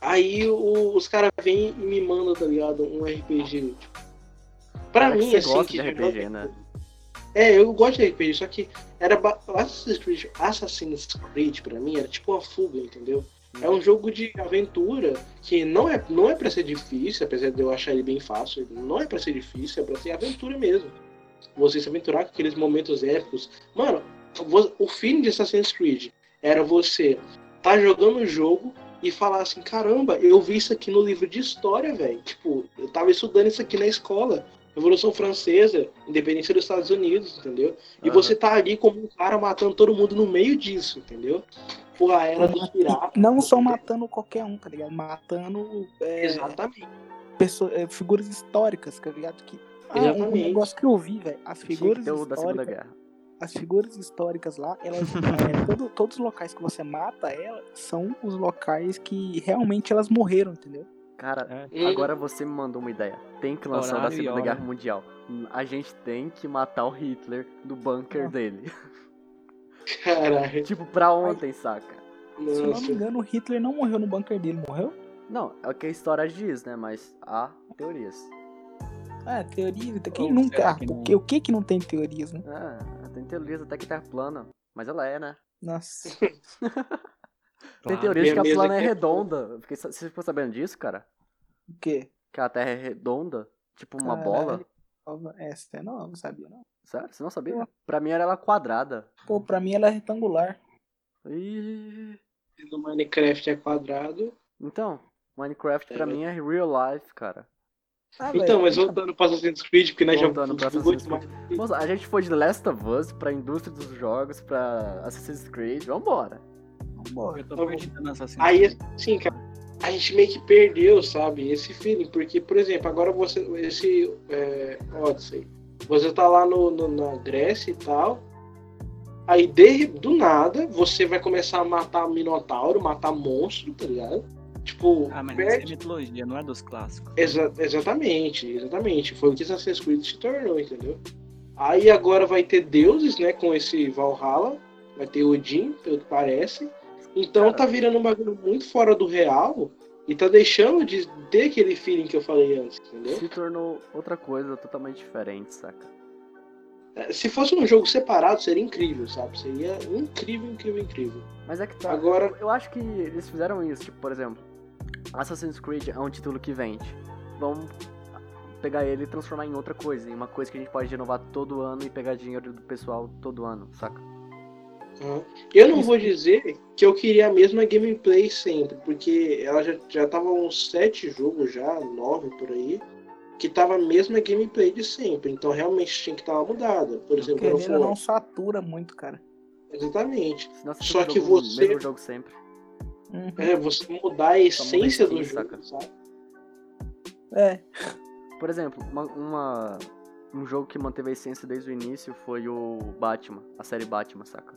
D: Aí o- os caras vêm e me mandam, tá ligado? Um RPG. Tipo. Pra
A: que
D: mim, assim,
A: gosta
D: que
A: de RPG, né?
D: É, eu gosto de RPG, só que era Assassin's Creed, Assassin's Creed pra mim era tipo uma fuga, entendeu? É um jogo de aventura que não é, não é pra ser difícil, apesar de eu achar ele bem fácil, não é pra ser difícil, é pra ser aventura mesmo. Você se aventurar com aqueles momentos épicos. Mano, o fim de Assassin's Creed era você tá jogando o jogo e falar assim, caramba, eu vi isso aqui no livro de história, velho. Tipo, eu tava estudando isso aqui na escola. Revolução Francesa, independência dos Estados Unidos, entendeu? E
A: Aham.
D: você tá ali como um cara matando todo mundo no meio disso, entendeu? Por a era dos piratas.
B: Não só matando qualquer um, tá ligado? Matando é,
D: Exatamente.
B: pessoa- é, figuras históricas, tá ligado? Que, ah, um
D: Exatamente.
B: negócio que eu vi, velho. As figuras históricas.
A: Guerra.
B: As figuras históricas lá, elas. é, todo- todos os locais que você mata ela são os locais que realmente elas morreram, entendeu?
A: Cara,
C: É.
A: Agora você me mandou uma ideia. Tem que lançar da
C: Horário e
A: Segunda
C: hora.
A: Guerra Mundial. A gente tem que matar o Hitler do bunker
B: Ah.
A: dele.
D: Caralho.
A: tipo, pra ontem, saca?
B: Se eu não me engano, o Hitler não morreu no bunker dele, morreu?
A: Não, é o que a história diz, né? Mas há teorias.
B: Ah, teoria. Quem
C: Ou
B: nunca.
C: que
B: o
C: não?
B: que- o que que não tem teorias, né?
A: Ah, tem teorias até que Terra plana. Mas ela é, né?
B: Nossa.
A: Tem
C: Claro.
A: teorias de que a plana é
D: é
A: redonda. Fiquei Você ficou sabendo disso, cara?
B: O quê?
A: Que a Terra é redonda? Tipo uma
B: Caralho.
A: bola?
B: Nova- Essa é nova, não sabia não.
A: Sério? Você não sabia? Pra mim era ela quadrada.
B: Pô, pra mim ela é retangular.
A: Ih.
D: No Minecraft é quadrado.
A: Então, Minecraft pra
D: É,
A: mim é real life, cara.
B: Ah,
D: Então,
B: velho,
D: mas voltando para Assassin's Creed, porque nós
A: Voltando
D: já
A: pra Assassin's. Moça, a gente foi de Last of Us pra indústria dos jogos, pra Assassin's Creed, vambora.
B: Vambora.
C: Eu tô perdido nessa cena.
D: Aí, assim, cara, a gente meio que perdeu, sabe, esse feeling. Porque, por exemplo, agora você, esse é, Odyssey, você tá lá no, no- na Grécia e tal, aí de, do nada você vai começar a matar Minotauro, matar monstro, tá ligado? Tipo,
C: Ah, mas isso é
D: perde...
C: mitologia, não é dos clássicos.
D: Exa- exatamente, exatamente. Foi o que Assassin's Creed se tornou, entendeu? Aí agora vai ter deuses, né, com esse Valhalla, vai ter Odin, pelo que parece. Então
A: Cara.
D: tá virando um bagulho muito fora do real e tá deixando de ter aquele feeling que eu falei antes, entendeu?
A: Se tornou outra coisa totalmente diferente, saca?
D: É, Se fosse um jogo separado, seria incrível, sabe? Seria incrível, incrível, incrível.
A: Mas é que tá.
D: Agora,
A: Eu acho que eles fizeram isso, tipo, por exemplo, Assassin's Creed é um título que vende. Vamos pegar ele e transformar em outra coisa, em uma coisa que a gente pode renovar todo ano e pegar dinheiro do pessoal todo ano, saca?
D: Eu não vou dizer que eu queria a mesma gameplay sempre, porque ela já, já tava uns sete jogos já, nove por aí, que tava a mesma gameplay de sempre. Então realmente tinha que estar mudada. Por exemplo,
B: Querendo ou não satura muito, cara.
D: Exatamente.
A: Você
D: Só que
A: jogando o
D: você-
A: mesmo jogo sempre.
B: Uhum.
D: É, você mudar a essência do
A: skin,
D: jogo,
A: saca?
D: sabe?
B: É.
A: Por exemplo, uma, uma- um jogo que manteve a essência desde o início foi o Batman, a série Batman, saca?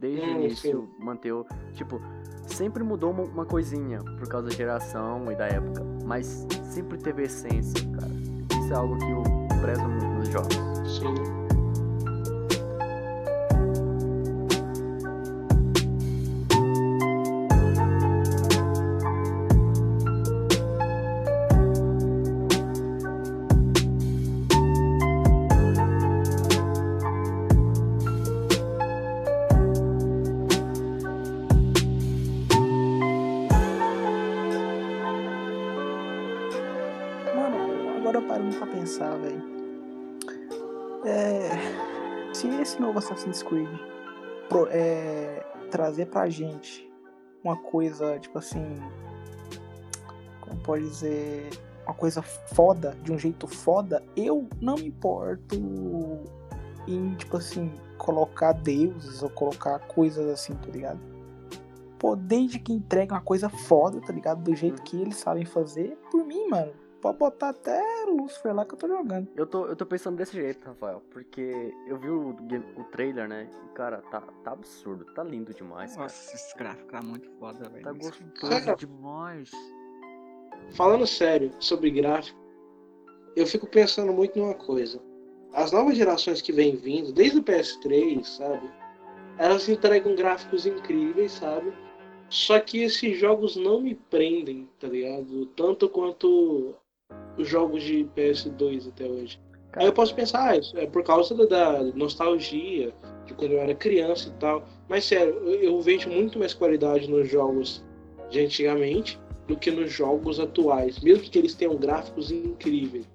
A: Desde o
D: Hum,
A: início manteve, tipo, sempre mudou uma, uma coisinha por causa da geração e da época, mas sempre teve essência, cara. Isso é algo que eu prezo muito nos jogos.
D: Sim.
B: Novo Assassin's Creed pro- é, trazer pra gente uma coisa, tipo assim. Como pode dizer? Uma coisa foda, de um jeito foda, eu não me importo em, tipo assim, colocar deuses ou colocar coisas assim, tá ligado? Pô, desde que entrega uma coisa foda, tá ligado? Do jeito que eles sabem fazer, por mim, mano. Pode botar até Lucifer lá que eu tô jogando.
A: Eu tô, eu tô pensando desse jeito, Rafael, porque eu vi o, game- o trailer, né? E, cara, tá, tá absurdo, tá lindo demais, cara.
C: Nossa, esse gráfico tá muito foda, velho.
A: Tá gostoso
D: Cara.
A: demais.
D: Falando sério sobre gráfico, eu fico pensando muito numa coisa. As novas gerações que vêm vindo, desde o PS3, sabe? Elas entregam gráficos incríveis, sabe? Só que esses jogos não me prendem, tá ligado? Tanto quanto os jogos de PS2 até hoje. Aí eu posso pensar, ah, isso é por causa da, da nostalgia, de quando eu era criança e tal. Mas sério, eu, eu vejo muito mais qualidade nos jogos de antigamente do que nos jogos atuais, mesmo que eles tenham gráficos incríveis.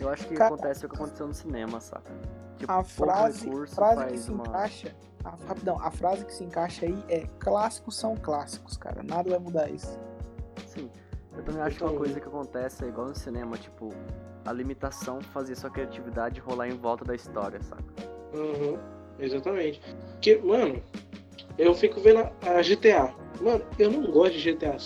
A: Eu acho que
B: Cara-
A: acontece o que aconteceu no cinema, saca? Tipo,
B: A frase, frase que se
A: uma-
B: encaixa. A, rapidão, a frase que se encaixa aí é clássicos são clássicos, cara. Nada vai mudar isso.
A: Sim. Eu também acho que uma coisa que acontece é igual no cinema, tipo, a limitação fazer sua criatividade rolar em volta da história, saca?
D: Uhum, exatamente. Porque, mano, eu fico vendo a, GTA. Mano, eu não gosto de GTA.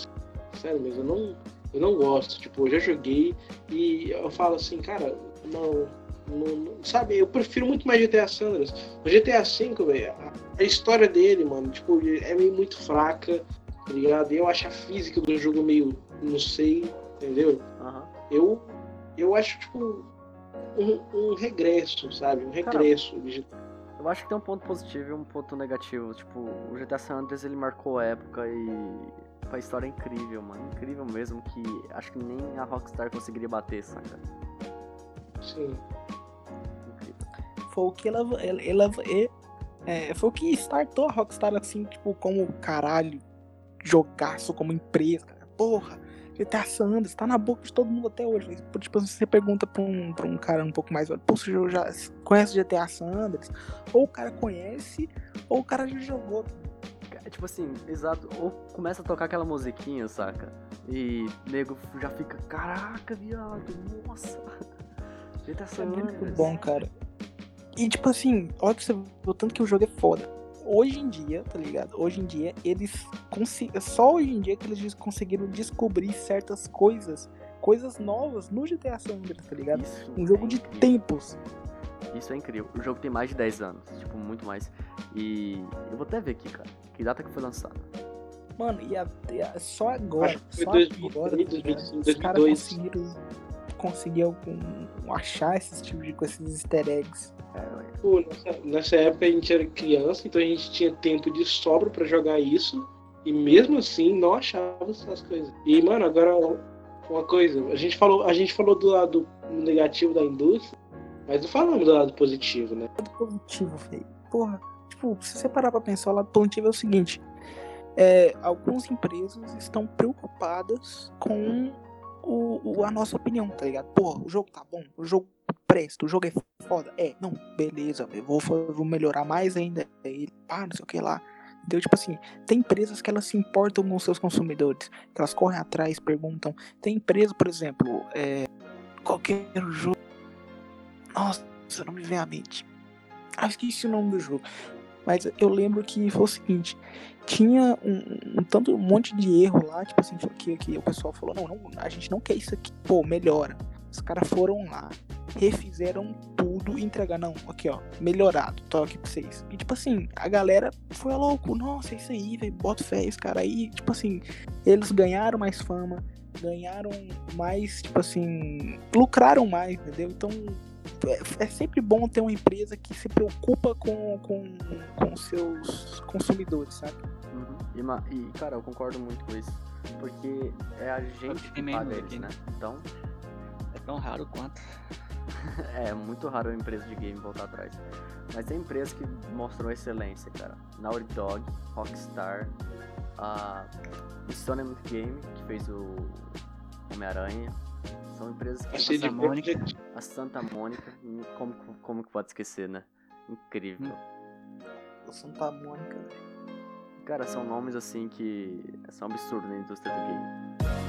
D: Sério mesmo, eu não, eu não gosto. Tipo, eu já joguei e eu falo assim, cara, não, não- não- sabe, eu prefiro muito mais GTA San Andreas. O GTA V, velho, a história dele, mano, tipo, é meio muito fraca, tá ligado? E eu acho a física do jogo meio, não sei, entendeu?
A: Aham.
D: Eu, eu acho, tipo, um, um regresso, sabe? Um regresso. de-
A: Eu acho que tem um ponto positivo e um ponto negativo. Tipo, o GTA San Andreas ele marcou a época e a história é incrível, mano. Incrível mesmo que acho que nem a Rockstar conseguiria bater, saca?
D: Sim.
A: Incrível.
B: Foi o que ela, ela, ela- é, é, foi o que startou a Rockstar assim, tipo, como caralho, jogaço como empresa, cara. Porra, GTA San Andreas tá na boca de todo mundo até hoje. Tipo, se você pergunta pra um, pra um cara um pouco mais velho, pô, você já conhece GTA San Andreas? Ou o cara conhece, ou o cara já jogou.
A: É tipo assim, exato. Ou começa a tocar aquela musiquinha, saca? E nego já fica, caraca, viado, nossa. GTA
B: É
A: San
B: muito
A: Andreas.
B: bom, cara. E tipo assim, olha pra você o tanto que o jogo é foda. Hoje em dia, tá ligado? Hoje em dia, eles conseguem. Só hoje em dia que eles conseguiram descobrir certas coisas, coisas novas no GTA San Andreas, tá ligado?
A: Isso
B: Um
A: é
B: jogo de
A: incrível.
B: tempos.
A: Isso é incrível. O jogo tem mais de 10 anos, tipo, muito mais. E eu vou até ver aqui, cara. Que data que foi lançado?
B: Mano, e, a- e a- só agora,
D: Acho que foi
B: só
D: 2000,
B: agora, tá
D: 2000,
B: ligado? os
D: 2002.
B: caras conseguiram, conseguiram achar esses tipos de coisas, esses easter eggs.
D: Pô, nessa, nessa época a gente era criança, então a gente tinha tempo de sobra pra jogar isso. E mesmo assim não achava essas coisas. E, mano, agora uma coisa, a gente falou, a gente falou do lado negativo da indústria, mas não falamos do lado positivo, né?
B: lado positivo, velho. Porra, tipo, se você parar pra pensar, o lado positivo é o seguinte: é, algumas empresas estão preocupadas com o, o- a nossa opinião, tá ligado? Porra, o jogo tá bom, o jogo presta, o jogo é foda. É, não, beleza, eu vou, vou melhorar mais ainda ele, pá, não sei o que lá. Entendeu? Tipo assim, tem empresas que elas se importam com seus consumidores, que elas correm atrás, perguntam. Tem empresa, por exemplo, é, qualquer jogo. Nossa, não me vem à mente. Ah, esqueci o nome do jogo. Mas eu lembro que foi o seguinte: tinha um, um tanto, um monte de erro lá, tipo assim, que, que o pessoal falou: não, não, a gente não quer isso aqui, pô, melhora. Os caras foram lá, refizeram tudo e entregaram, não, aqui ó, melhorado, tô aqui pra vocês. E tipo assim, a galera foi louco, nossa, é isso aí, velho, bota fé, esse cara aí, tipo assim, eles ganharam mais fama, ganharam mais, tipo assim, lucraram mais, entendeu? Então é, é sempre bom ter uma empresa que se preocupa com, com, com os seus consumidores, sabe?
A: Uhum. E, e, cara, eu concordo muito com isso. Porque é a gente que
C: meio
A: paga eles, né? Então,
C: É tão raro quanto.
A: é muito raro uma empresa de game voltar atrás. Mas tem empresas que mostram excelência, cara. Naughty Dog, Rockstar, a Stone Game, que fez o Homem-Aranha. São empresas que
D: A
C: Santa Mônica.
A: A Santa Mônica, hum, como, como que pode esquecer, né? Incrível.
B: Santa Mônica.
A: Cara, são nomes assim que são absurdos na indústria do game.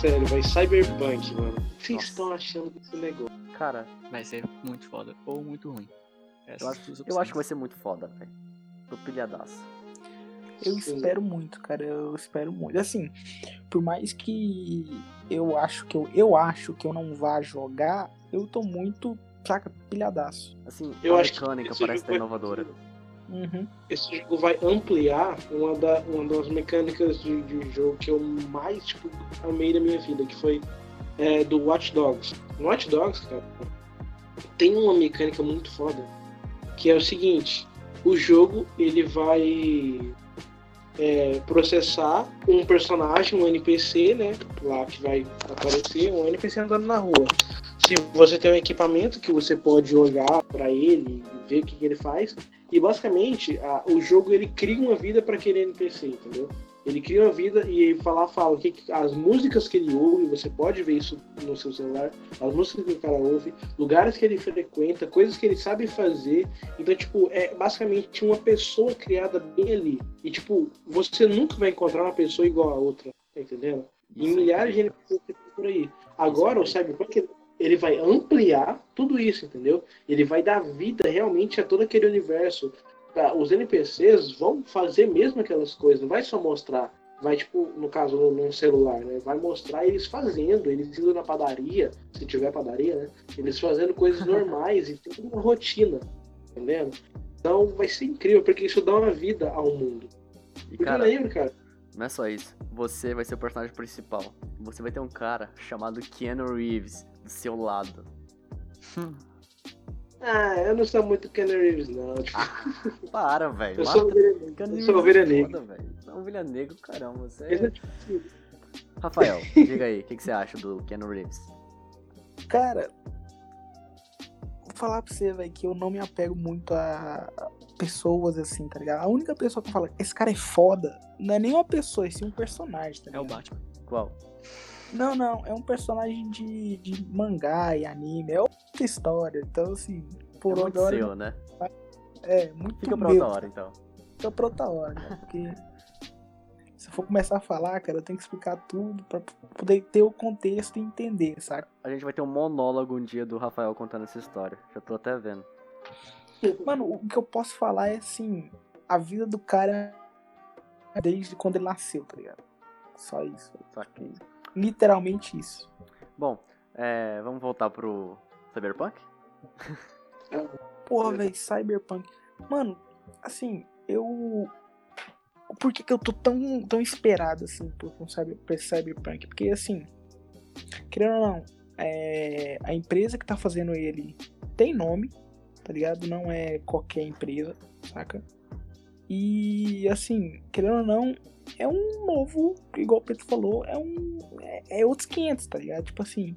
D: Sério, vai Cyberpunk, mano. O que vocês estão achando desse negócio?
A: Cara,
C: Vai ser muito foda ou muito ruim. Essas
A: eu acho, eu acho que vai ser muito foda, velho. Tô pilhadaço.
B: Eu
D: Sim.
B: espero muito, cara. Eu espero muito. Assim, por mais que eu acho que eu, eu acho que eu não vá jogar, eu tô muito, saca, pilhadaço.
A: Assim,
D: Eu
A: a
D: acho que
A: mecânica
D: esse
A: parece
D: vai-
A: inovadora.
B: Uhum.
D: Esse jogo vai ampliar uma, da, uma das mecânicas de, de jogo que eu mais, tipo, amei na minha vida, que foi é, do Watch Dogs. No Watch Dogs, cara, tem uma mecânica muito foda, que é o seguinte, o jogo, ele vai é, processar um personagem, um NPC, né, lá que vai aparecer, um NPC andando na rua. Se você tem um equipamento que você pode olhar para ele e ver o que, que ele faz, e basicamente a- o jogo ele cria uma vida para aquele NPC, entendeu? Ele cria uma vida e falar fala o que, as músicas que ele ouve, você pode ver isso no seu celular, as músicas que o cara ouve, lugares que ele frequenta, coisas que ele sabe fazer. Então, tipo, é basicamente uma pessoa criada bem ali. E tipo, você nunca vai encontrar uma pessoa igual a outra, tá entendendo? E
A: é
D: milhares de NPCs por aí. Agora o Cyberpunk ele vai ampliar tudo isso, entendeu? Ele vai dar vida realmente a todo aquele universo. Tá, Os NPCs vão fazer mesmo aquelas coisas, não vai só mostrar. Vai, tipo, no caso, no- num celular, né? Vai mostrar eles fazendo, eles indo na padaria, se tiver padaria, né? Eles fazendo coisas normais e tem uma rotina, entendendo? Então vai ser incrível, porque isso dá uma vida ao mundo.
A: E
D: Porque
A: cara,
D: lembra, cara?
A: não é só isso. Você vai ser o personagem principal. Você vai ter um cara chamado Keanu Reeves do seu lado.
D: Ah, eu não sou muito Keanu Reeves, não. Tipo,
A: Para, velho.
D: eu sou
A: Mata-
D: ovelha negra. Eu sou ovelha
A: é
D: negra.
A: Você é ovelha negra, caramba. Você
D: é
A: é...
D: tipo
A: Rafael, diga aí, o que, que você acha do Keanu Reeves?
B: Cara, vou falar pra você, velho, que eu não me apego muito a pessoas assim, tá ligado? A única pessoa que eu falo, esse cara é foda, não é nem uma pessoa, é sim um personagem, tá
C: É o
B: ligado?
C: Batman.
A: Qual?
B: Não, não, é um personagem de, de mangá e anime, é outra história. Então, assim, por
A: é
B: outra
A: muito
B: hora.
A: seu, né?
B: É, muito
A: Fica pra
B: meu,
A: outra hora, então.
B: Fica pra outra hora, né? Porque se eu for começar a falar, cara, eu tenho que explicar tudo pra poder ter o contexto e entender, saca?
A: A gente vai ter um monólogo um dia do Rafael contando essa história. Já tô até vendo.
B: Mano, o que eu posso falar é assim, a vida do cara desde quando ele nasceu, tá ligado? Só isso.
A: Saquei.
B: Literalmente isso.
A: Bom, é, vamos voltar pro Cyberpunk?
B: Porra, velho, Cyberpunk. Mano, assim, eu. Por que, que eu tô tão, tão esperado, assim, por, pra esse Cyberpunk? Porque, assim, querendo ou não, é, a empresa que tá fazendo ele tem nome, tá ligado? Não é qualquer empresa, saca? E, assim, querendo ou não, é um novo, igual o Pedro falou, é um. É, é outros 500, tá ligado? Tipo assim,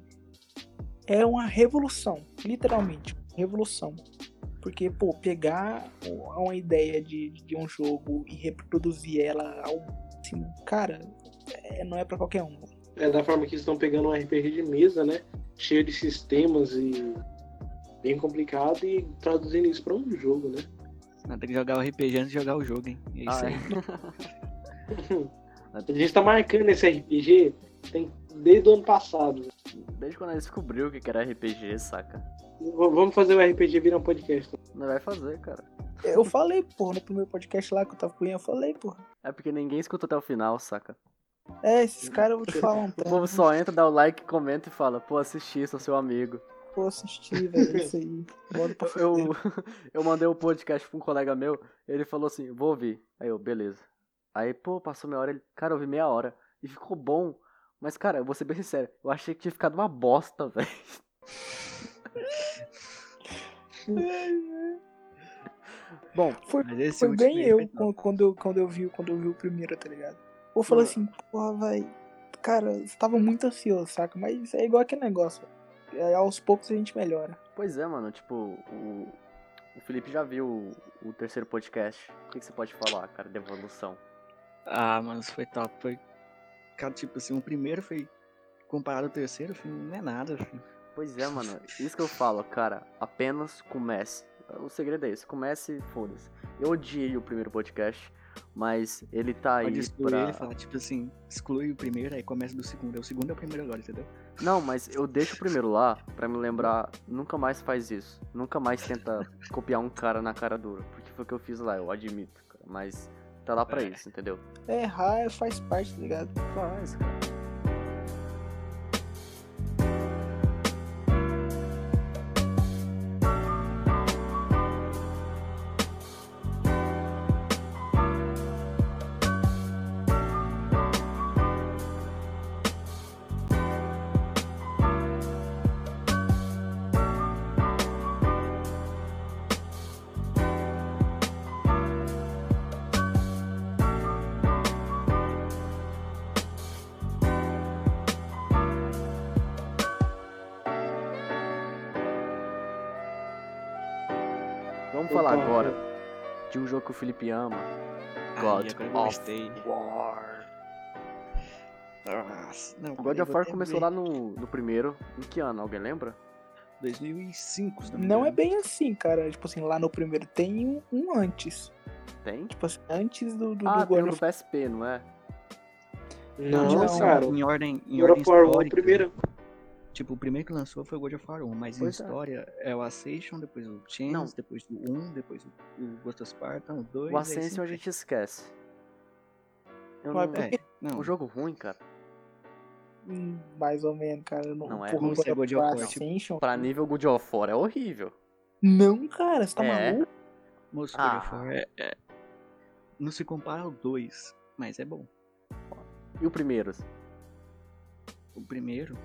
B: é uma revolução, literalmente, revolução. Porque, pô, pegar uma ideia de, de um jogo e reproduzir ela ao máximo, cara, é- não é pra qualquer um.
D: É da forma que estão pegando um RPG de mesa, né? Cheio de sistemas e bem complicado e traduzindo isso pra um jogo, né?
C: Não, tem que jogar o RPG antes de jogar o jogo, hein? É isso
A: Ah,
C: aí.
D: A gente tá marcando esse RPG tem, desde o ano passado.
A: Desde quando ele descobriu o que era RPG, saca?
D: V- Vamos fazer o RPG virar um podcast.
A: Não vai fazer, cara.
B: Eu falei, porra, no primeiro podcast lá que eu tava com eu falei, porra.
A: É porque ninguém escuta até o final, saca?
B: É, esses caras eu vou te falar um
A: O povo só entra, dá o like, comenta e fala, pô, assisti, sou seu amigo.
B: Vou assistir, velho, isso aí. Bora pra
A: Eu, eu mandei o podcast pra um colega meu, ele falou assim, vou ouvir. Aí eu, beleza. Aí, pô, passou meia hora, ele, cara, eu ouvi meia hora. E ficou bom. Mas, cara, eu vou ser bem sincero, eu achei que tinha ficado uma bosta, velho. Bom,
B: Foi, foi bem eu
C: top.
B: quando, quando eu quando eu vi quando eu vi o primeiro, tá ligado? Eu falei assim, porra, velho. Cara, você tava muito ansioso, saca? Mas é igual aquele negócio. É, aos poucos a gente melhora.
A: pois é, mano, tipo, o, o Felipe já viu o, o terceiro podcast. O que, que você pode falar, cara, de evolução?
C: Ah, mano, isso foi top. Foi. Cara, tipo assim, o primeiro foi. Comparado ao terceiro, filho, não é nada, filho.
A: Pois é, mano, isso que eu falo, cara, apenas comece. O segredo é esse, comece e foda-se. Eu odiei o primeiro podcast, Mas ele tá aí
C: Pode excluir
A: pra.
C: ele e falar, tipo assim, exclui o primeiro, aí começa do segundo. Aí o segundo é o primeiro agora, entendeu?
A: Não, mas eu deixo o primeiro lá pra me lembrar. Nunca mais faz isso. Nunca mais tenta copiar um cara na cara dura. Porque foi o que eu fiz lá, eu admito. cara. Mas tá lá pra
C: É.
A: isso, entendeu?
B: Errar faz parte, tá ligado?
A: Faz, cara. Vamos falar
D: Opa.
A: agora de um jogo que o Felipe ama. God
C: eu
A: of
C: gostei.
A: War.
C: Nossa, não,
A: God of War começou
C: ver.
A: lá no, no primeiro. Em que ano? Alguém lembra?
C: 2005, se não me
B: Não é bem assim, cara. Tipo assim, lá no primeiro tem um, um antes.
A: Tem?
B: Tipo assim, antes do, do,
A: Ah,
B: do
A: tem
B: God
A: no PSP, não é?
D: Não,
B: Não,
C: assim,
D: cara.
C: Em ordem, em
D: God
C: ordem
D: of War 1, o primeiro.
C: Tipo, o primeiro que lançou foi o God of War 1, mas
A: Pois
C: em
A: é.
C: história é o Ascension, depois o Chains,
A: Não.
C: depois o 1, depois o, o Ghost of Sparta, o 2.
A: O Ascension a gente esquece. Eu não...
B: Mas por
C: É, não.
A: Um jogo ruim, cara.
B: Hum, Mais ou menos, cara. Não,
A: Não é
C: ruim
B: of
C: God of
B: War
C: War, tipo,
B: Ascension.
A: Pra nível God of War é horrível.
B: Não, cara, você tá
A: É.
B: maluco?
C: Moço,
A: Ah.
C: God of War é, é- Não se compara ao 2, mas é bom.
A: E o primeiro?
C: O primeiro.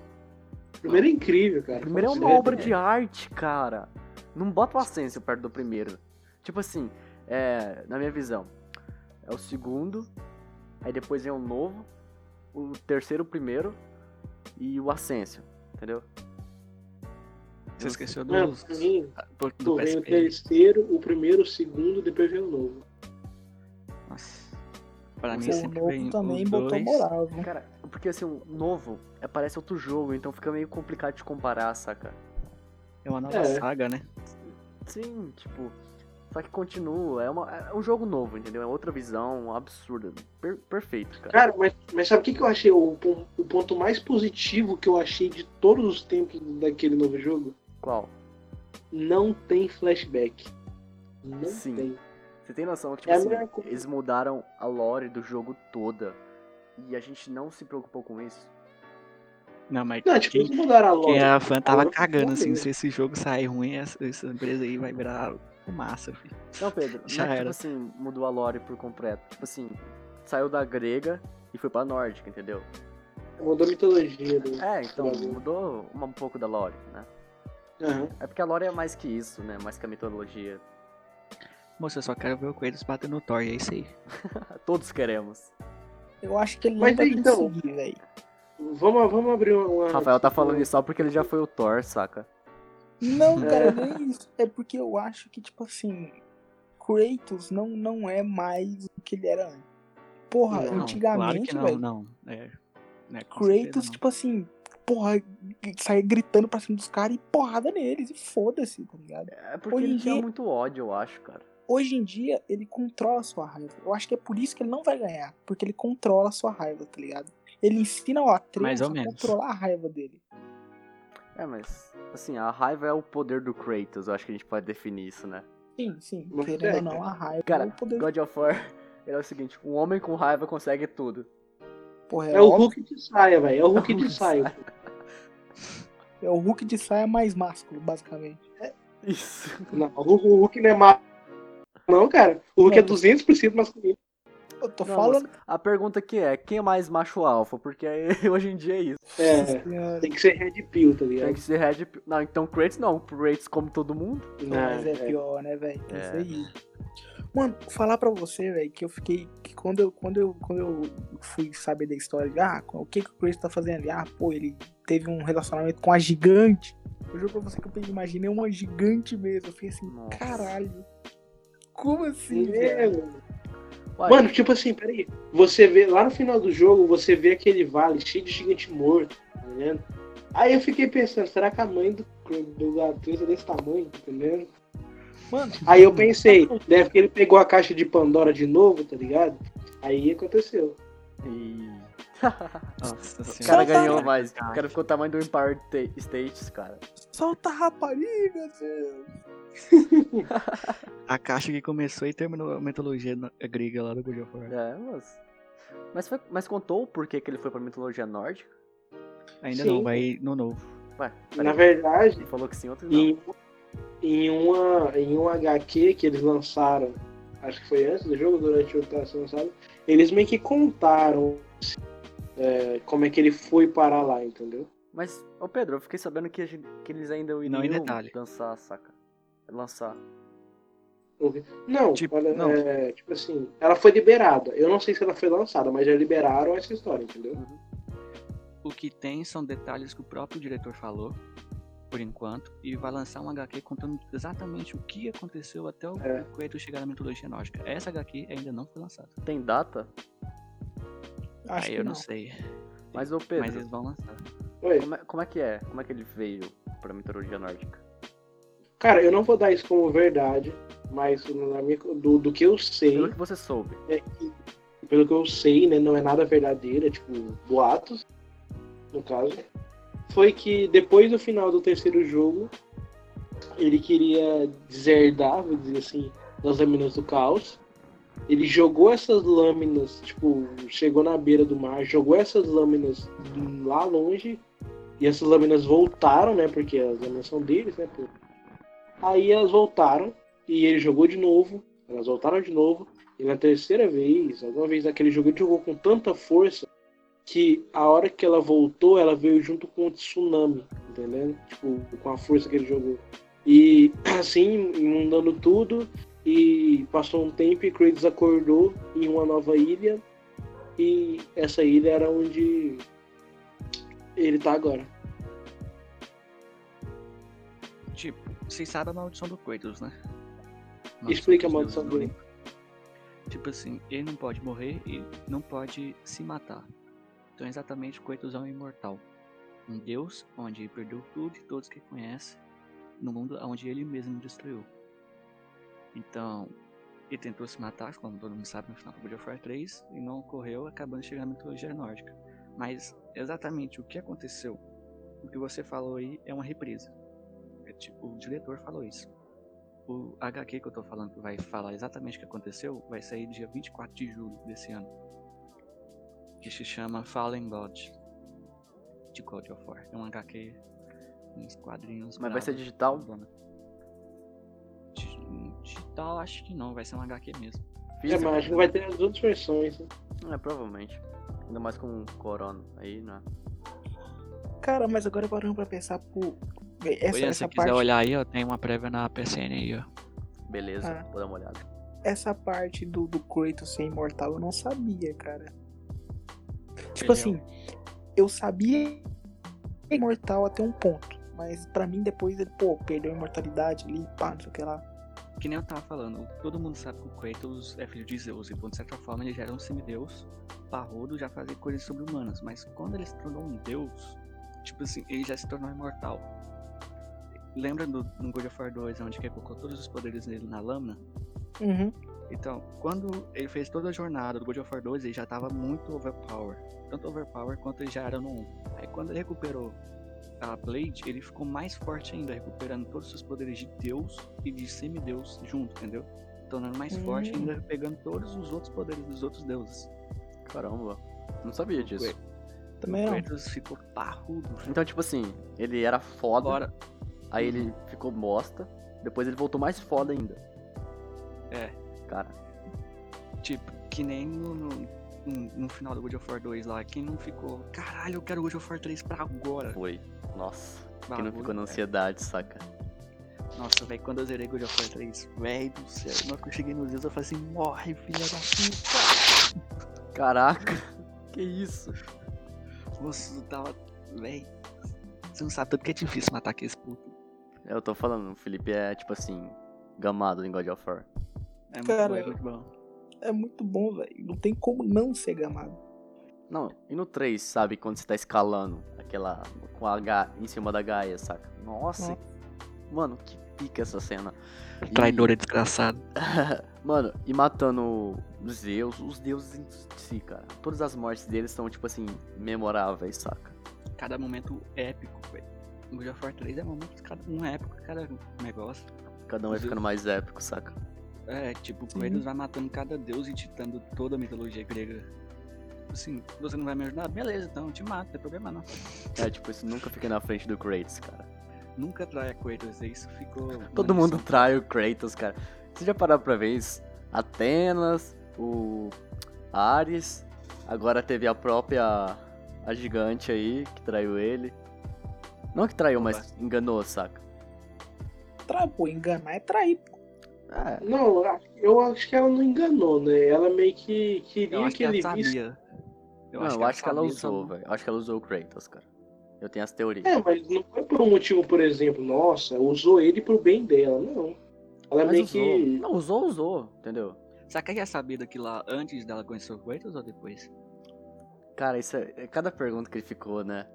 D: O primeiro é incrível, cara.
A: O primeiro é uma
D: sério.
A: obra de arte, cara. Não bota o Ascension perto do primeiro. Tipo assim, é, na minha visão, é o segundo, aí depois vem o novo, o terceiro o primeiro e o Ascension, entendeu?
C: Você esqueceu
D: Não,
C: dos,
D: pra mim,
C: do, do
D: vem o terceiro, o primeiro, o segundo, depois vem o novo.
C: Pra mim
B: o
C: sempre
B: novo
C: vem
B: também botou
C: dois.
B: moral, viu?
A: Cara, porque assim, o novo é, parece outro jogo, então fica meio complicado de comparar, saca?
C: É uma nova
D: É.
C: saga, né?
A: Sim, tipo. Só que continua, é, uma, é um jogo novo, entendeu? É outra visão absurda. Per- perfeito, cara.
D: Cara, mas, mas sabe o que, que eu achei? O, o ponto mais positivo que eu achei de todos os tempos daquele novo jogo?
A: Qual?
D: Não tem flashback. Não
A: Sim.
D: tem.
A: Você tem noção que, tipo
D: É
A: assim, eles mudaram a lore do jogo toda. E a gente não se preocupou com isso.
C: Não, mas
D: Não, tipo,
C: quem,
D: eles mudaram a lore.
C: quem era fã tava cagando, assim, se esse jogo sair ruim, essa, essa empresa aí vai virar fumaça, filho.
A: Não, Pedro,
C: Já
A: não é
C: era.
A: tipo assim, mudou a lore por completo. Tipo assim, saiu da grega e foi pra nórdica, entendeu?
D: Mudou a mitologia. Do...
A: É, então mudou uma- um pouco da lore, né?
D: Aham.
A: É porque a lore é mais que isso, né? Mais que a mitologia.
C: Moça, eu só quero ver o Kratos bater no Thor, e é isso aí.
A: Todos queremos.
B: Eu acho que ele não
D: Mas
B: vai
D: então-
B: conseguir, velho.
D: Vamos, vamos abrir uma.
A: Rafael tá falando isso só porque ele já foi o Thor, saca?
B: Não,
D: É.
B: cara, nem isso. É porque eu acho que, tipo assim, Kratos não, não é mais o que ele era antes. Porra,
D: Não,
C: Não,
B: antigamente,
C: claro que não,
B: velho,
C: não. É, né, certeza
B: Kratos,
C: não.
B: tipo assim, porra, saia gritando pra cima dos caras e porrada neles, e foda-se, tá ligado?
A: É porque
B: Hoje
A: ele tinha muito ódio, eu acho, cara.
B: Hoje em dia, ele controla a sua raiva. Eu acho que é por isso que ele não vai ganhar, porque ele controla a sua raiva, tá ligado? Ele ensina o
C: ou
B: a
C: menos.
B: controlar a raiva dele.
A: É, mas, assim, a raiva é o poder do Kratos, eu acho que a gente pode definir isso, né?
B: Sim, sim,
D: Mas
B: querendo
D: é,
B: ou não, a raiva
A: Cara,
B: é o poder.
A: God of War ele é o seguinte, um homem com raiva consegue tudo.
B: Porra,
D: É o
B: óbvio,
D: Hulk de saia, velho. É o Hulk
A: É o
D: de saia.
B: é o Hulk de saia mais másculo, basicamente.
A: Isso.
D: Não, o Hulk, o não é má. Não, cara. O Hulk
B: Não,
D: é 200% masculino.
B: Eu tô
A: Não,
B: falando.
A: A pergunta que é, quem é mais macho alfa? Porque hoje em dia é isso.
D: É. Tem que ser Red Pill, tá
A: Tem
D: ligado?
A: que ser Red Pill. Não, então Kratos não. Kratos come todo mundo.
B: Mas é
D: é.
B: pior, né, velho?
A: É.
B: Isso aí. Mano, falar pra você, velho, que eu fiquei. Que quando eu, quando, eu, quando eu fui saber da história de ah, o que, que o Chris tá fazendo ali? Ah, pô, ele teve um relacionamento com a gigante. Eu juro pra você que eu imaginei uma gigante mesmo. Eu fiquei assim,
A: Nossa.
B: caralho. Como assim,
D: É,
B: velho?
D: mano. Tipo assim, peraí. Você vê, lá no final do jogo, você vê aquele vale cheio de gigante morto, tá entendendo? Aí eu fiquei pensando, será que a mãe do, do é desse tamanho, tá entendendo?
B: Mano,
D: Aí eu pensei, deve que ele pegou a caixa de Pandora de novo, tá ligado? Aí aconteceu.
A: E...
C: Nossa
A: O cara
B: Solta
A: ganhou
B: a
A: mais. O cara ficou o tamanho do Empire Ta- States, cara.
B: solta a rapariga, Deus.
C: A caixa que começou e terminou a mitologia grega lá do God of War.
A: É, mas. Mas, foi- mas contou o porquê que ele foi pra mitologia nórdica?
C: Ainda
D: Sim.
C: não, vai no novo.
A: Ué,
D: Na verdade,
A: Ele falou que sim, outro não.
D: em, em, uma, em um HQ que eles lançaram, acho que foi antes do jogo, durante o que sendo lançado, eles meio que contaram é, como é que ele foi parar lá, entendeu?
A: Mas, ô Pedro, eu fiquei sabendo que, a gente- que eles ainda iriam
C: Não em detalhe.
A: dançar, saca? Lançar.
D: Não,
C: Tipo,
D: olha,
C: não.
D: é, tipo assim, ela foi liberada. Eu não sei se ela foi lançada, mas já liberaram essa história, entendeu?
C: O que tem são detalhes que o próprio diretor falou, por enquanto, e vai lançar um HQ contando exatamente o que aconteceu até o
D: É.
C: Kratos chegar na mitologia nórdica. Essa HQ ainda não foi lançada.
A: Tem data?
B: Acho
C: Aí
B: que
C: eu
B: não.
C: não sei.
A: Mas, ô
C: Mas
A: Pedro,
C: eles vão lançar.
D: Oi.
A: como, é, como é que é? Como é que ele veio pra mitologia nórdica?
D: Cara, eu não vou dar isso como verdade, mas do, do que eu sei,
A: Pelo que você soube.
D: é que, pelo que eu sei, né, não é nada verdadeiro, é tipo boatos, no caso, foi que depois do final do terceiro jogo, ele queria deserdar, vou dizer assim, das lâminas do caos. Ele jogou essas lâminas, tipo, chegou na beira do mar, jogou essas lâminas lá longe, e essas lâminas voltaram, né, porque as lâminas são deles, né, pô. Aí elas voltaram, e ele jogou de novo, elas voltaram de novo, e na terceira vez, alguma vez naquele jogo, ele jogou com tanta força que a hora que ela voltou, ela veio junto com o tsunami, entendendo? Tipo, com a força que ele jogou. E assim, inundando tudo, e passou um tempo e Kratos acordou em uma nova ilha, e essa ilha era onde ele tá agora.
C: Tipo, vocês sabem a maldição do Kratos, né?
D: Explica a maldição
C: do. Olimpo. Tipo assim, ele não pode morrer e não pode se matar. Então exatamente o Kratos é um imortal. Um deus onde ele perdeu tudo e todos que conhece no mundo onde ele mesmo destruiu. Então, ele tentou se matar, como todo mundo sabe no final do God of War 3, e não ocorreu, acabando chegando na mitologia nórdica. Mas exatamente o que aconteceu, o que você falou aí é uma represa. É tipo, o diretor falou isso. O HQ que eu tô falando que vai falar exatamente o que aconteceu vai sair dia 24 de julho desse ano. Que se chama Fallen God. De God of War. É um HQ, uns quadrinhos.
A: Mas vai ser
C: bravos,
A: digital?
C: Digital acho que não, vai ser um HQ mesmo.
D: É,
A: Físico?
D: mas acho que vai ter as outras versões. Né?
A: É, provavelmente. Ainda mais com corona aí, né?
B: Cara, mas agora parando pra pensar, Essa,
C: Oi, se
B: essa
C: quiser
B: parte.
C: olhar aí, ó, tem uma prévia na PCN aí, ó.
A: Beleza,
B: Ah.
A: vou dar uma olhada.
B: Essa parte do, do Kratos ser imortal eu não sabia, cara. Tipo assim, eu sabia que é imortal até um ponto. Mas pra mim depois ele, pô, perdeu a imortalidade ali, pá, não sei o que lá.
C: Que nem eu tava falando, todo mundo sabe que o Kratos é filho de Zeus, então de certa forma ele já era um semideus, parrudo, já fazia coisas sobre-humanas, mas quando ele se tornou um deus, tipo assim, ele já se tornou imortal. Lembra do no God of War 2, onde ele colocou todos os poderes dele na lâmina?
B: Uhum.
C: Então, quando ele fez toda a jornada do God of War 2, ele já tava muito overpower. Tanto overpower quanto ele já era no 1. Aí quando ele recuperou a Blade, ele ficou mais forte ainda, recuperando todos os seus poderes de Deus e de semideus junto, entendeu? Tornando mais forte e
B: Hum.
C: ainda pegando todos os outros poderes dos outros deuses.
A: Caramba, não sabia disso.
B: Também
C: o
B: não.
C: Kratos ficou parrudo. filho.
A: Então, tipo assim, ele era foda,
C: Agora,
A: aí ele ficou bosta, depois ele voltou mais foda ainda.
C: É.
A: Cara,
C: tipo, que nem no, no, no- final do God of War 2 lá, quem não ficou, caralho, eu quero God of War 3 pra agora.
A: foi. Nossa, quem não ficou na
C: é.
A: ansiedade, saca?
C: Nossa, velho, quando eu zerei God of War 3, velho do céu, na hora que eu cheguei nos dias eu falei assim, morre, filha da puta.
A: Caraca, que isso?
C: Nossa, eu tava, velho, você não sabe tanto que é difícil matar aqueles putos.
A: Eu tô falando, o Felipe é tipo assim, gamado em God of War.
C: É muito
B: Cara,
C: bom, é muito bom.
B: É muito bom, velho. Não tem como não ser gamado.
A: Não, e no 3, sabe, quando você tá escalando aquela com a H em cima da Gaia, saca? Nossa,
B: Nossa.
A: mano, que pica essa cena. E-
C: Traidor é desgraçado.
A: Mano, e matando os deuses, os deuses em si, cara. Todas as mortes deles são, tipo assim, memoráveis, saca?
C: Cada momento épico, velho. O God of War 3 é momento, cada um épico, cada negócio.
A: Cada um vai ficando mais épico, saca?
C: É, tipo, o
B: Sim.
C: Kratos vai matando cada deus e ditando toda a mitologia grega. Assim, você não vai me ajudar? Beleza, então eu te mato, não tem problema não.
A: É, tipo, isso nunca fica na frente do Kratos, cara.
C: Nunca traia Kratos, isso ficou. uma
A: Todo mundo
C: lição.
A: trai o Kratos, cara. Você já parou pra ver isso? Atenas, o Ares, agora teve a própria a gigante aí que traiu ele. Não que traiu, mas enganou, saca?
B: Tra... Pô, enganar é trair, pô.
A: É,
D: Não, eu acho que ela não enganou, né? Ela meio que
C: Eu
D: queria
C: acho
D: que
C: que ela
D: ele visse.
C: sabia.
A: não, eu acho que ela usou, velho. Eu acho que ela usou o Kratos, cara. Eu tenho as teorias.
D: É, mas não foi por um motivo, por exemplo, nossa, usou ele pro bem dela, não. Ela
A: Mas
D: meio
A: usou.
D: que.
A: Não, usou, usou, entendeu?
C: Será que ela já sabia daquilo lá antes dela conhecer o Kratos ou depois?
A: Cara, isso é, é cada pergunta que ele ficou, né?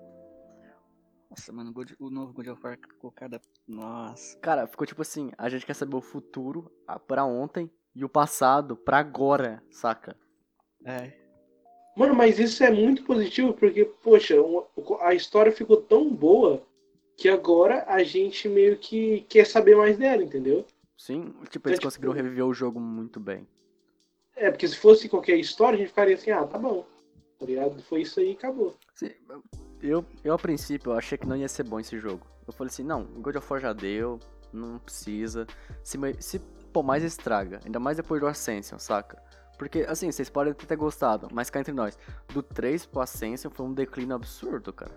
C: Nossa, mano, o God- o novo God of War ficou cada. Nossa.
A: Cara, ficou tipo assim, a gente quer saber o futuro pra ontem e o passado pra agora, saca?
C: É.
D: Mano, mas isso é muito positivo porque, poxa, uma- a história ficou tão boa que agora a gente meio que quer saber mais dela, entendeu?
A: Sim, tipo,
D: É,
A: eles
D: tipo-
A: conseguiram reviver o jogo muito bem.
D: É, porque se fosse qualquer história, a gente ficaria assim, ah, tá bom. Tá ligado? Foi isso aí e acabou.
A: Sim, Eu, eu, a princípio, eu achei que não ia ser bom esse jogo. Eu falei assim, não, o God of War já deu, não precisa. Se, se pô, mais estraga, ainda mais depois do Ascension, saca? Porque, assim, vocês podem até ter gostado, mas cá entre nós, do 3 pro Ascension foi um declínio absurdo, cara.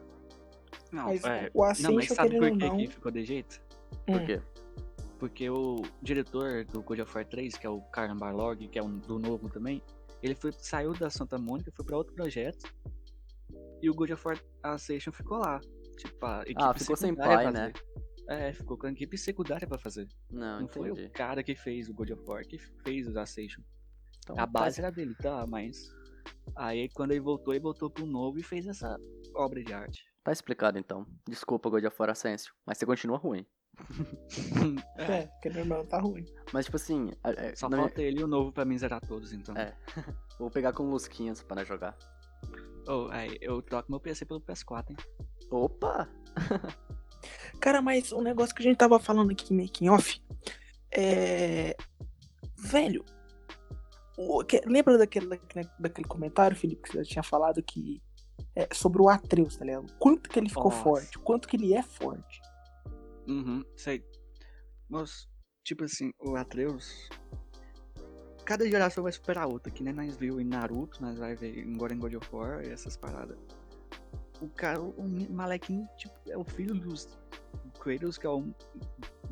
C: Não,
B: Mas
C: é.
B: o
C: Não, mas
B: Ascension,
C: sabe por que,
B: não...
C: que ficou de jeito?
A: Por
B: Hum.
A: quê?
C: Porque o diretor do God of War 3, que é o Karen Barlog, que é um do novo também, ele foi, saiu da Santa Mônica, foi pra outro projeto. E o God of War Ascension ficou lá. Tipo, a equipe
A: Ah, ficou sem pai, né?
C: É, ficou com a equipe secundária pra fazer.
A: Não,
C: Não foi
A: entendi.
C: o cara que fez o God of War que fez o Ascension.
A: Então,
C: A base era dele, tá? Mas. Aí quando ele voltou, ele voltou pro novo e fez essa obra de arte.
A: Tá explicado então. Desculpa, God of War Ascension, mas você continua ruim.
B: É, querendo ou não, tá ruim.
A: Mas, tipo assim, é,
C: Só
A: na minha-
C: falta ele e o novo pra mim zerar todos, então.
A: É. vou pegar com lusquinhas para jogar.
C: Oh, aí eu troco meu PC pelo PS4, hein?
A: Opa!
B: Cara, mas um negócio que a gente tava falando aqui making off é. Velho. o- lembra daquele, daquele, daquele comentário, Felipe, que você já tinha falado que. é, sobre o Atreus, tá ligado? Quanto que ele ficou
C: Nossa.
B: forte, quanto que ele é forte.
C: Uhum, sei. Mas, tipo assim, o Atreus. Cada geração vai superar a outra, que nem nós viu em Naruto, nós vai ver agora em God of War e essas paradas. O cara, o molequinho, tipo, é o filho dos do Kratos, que é o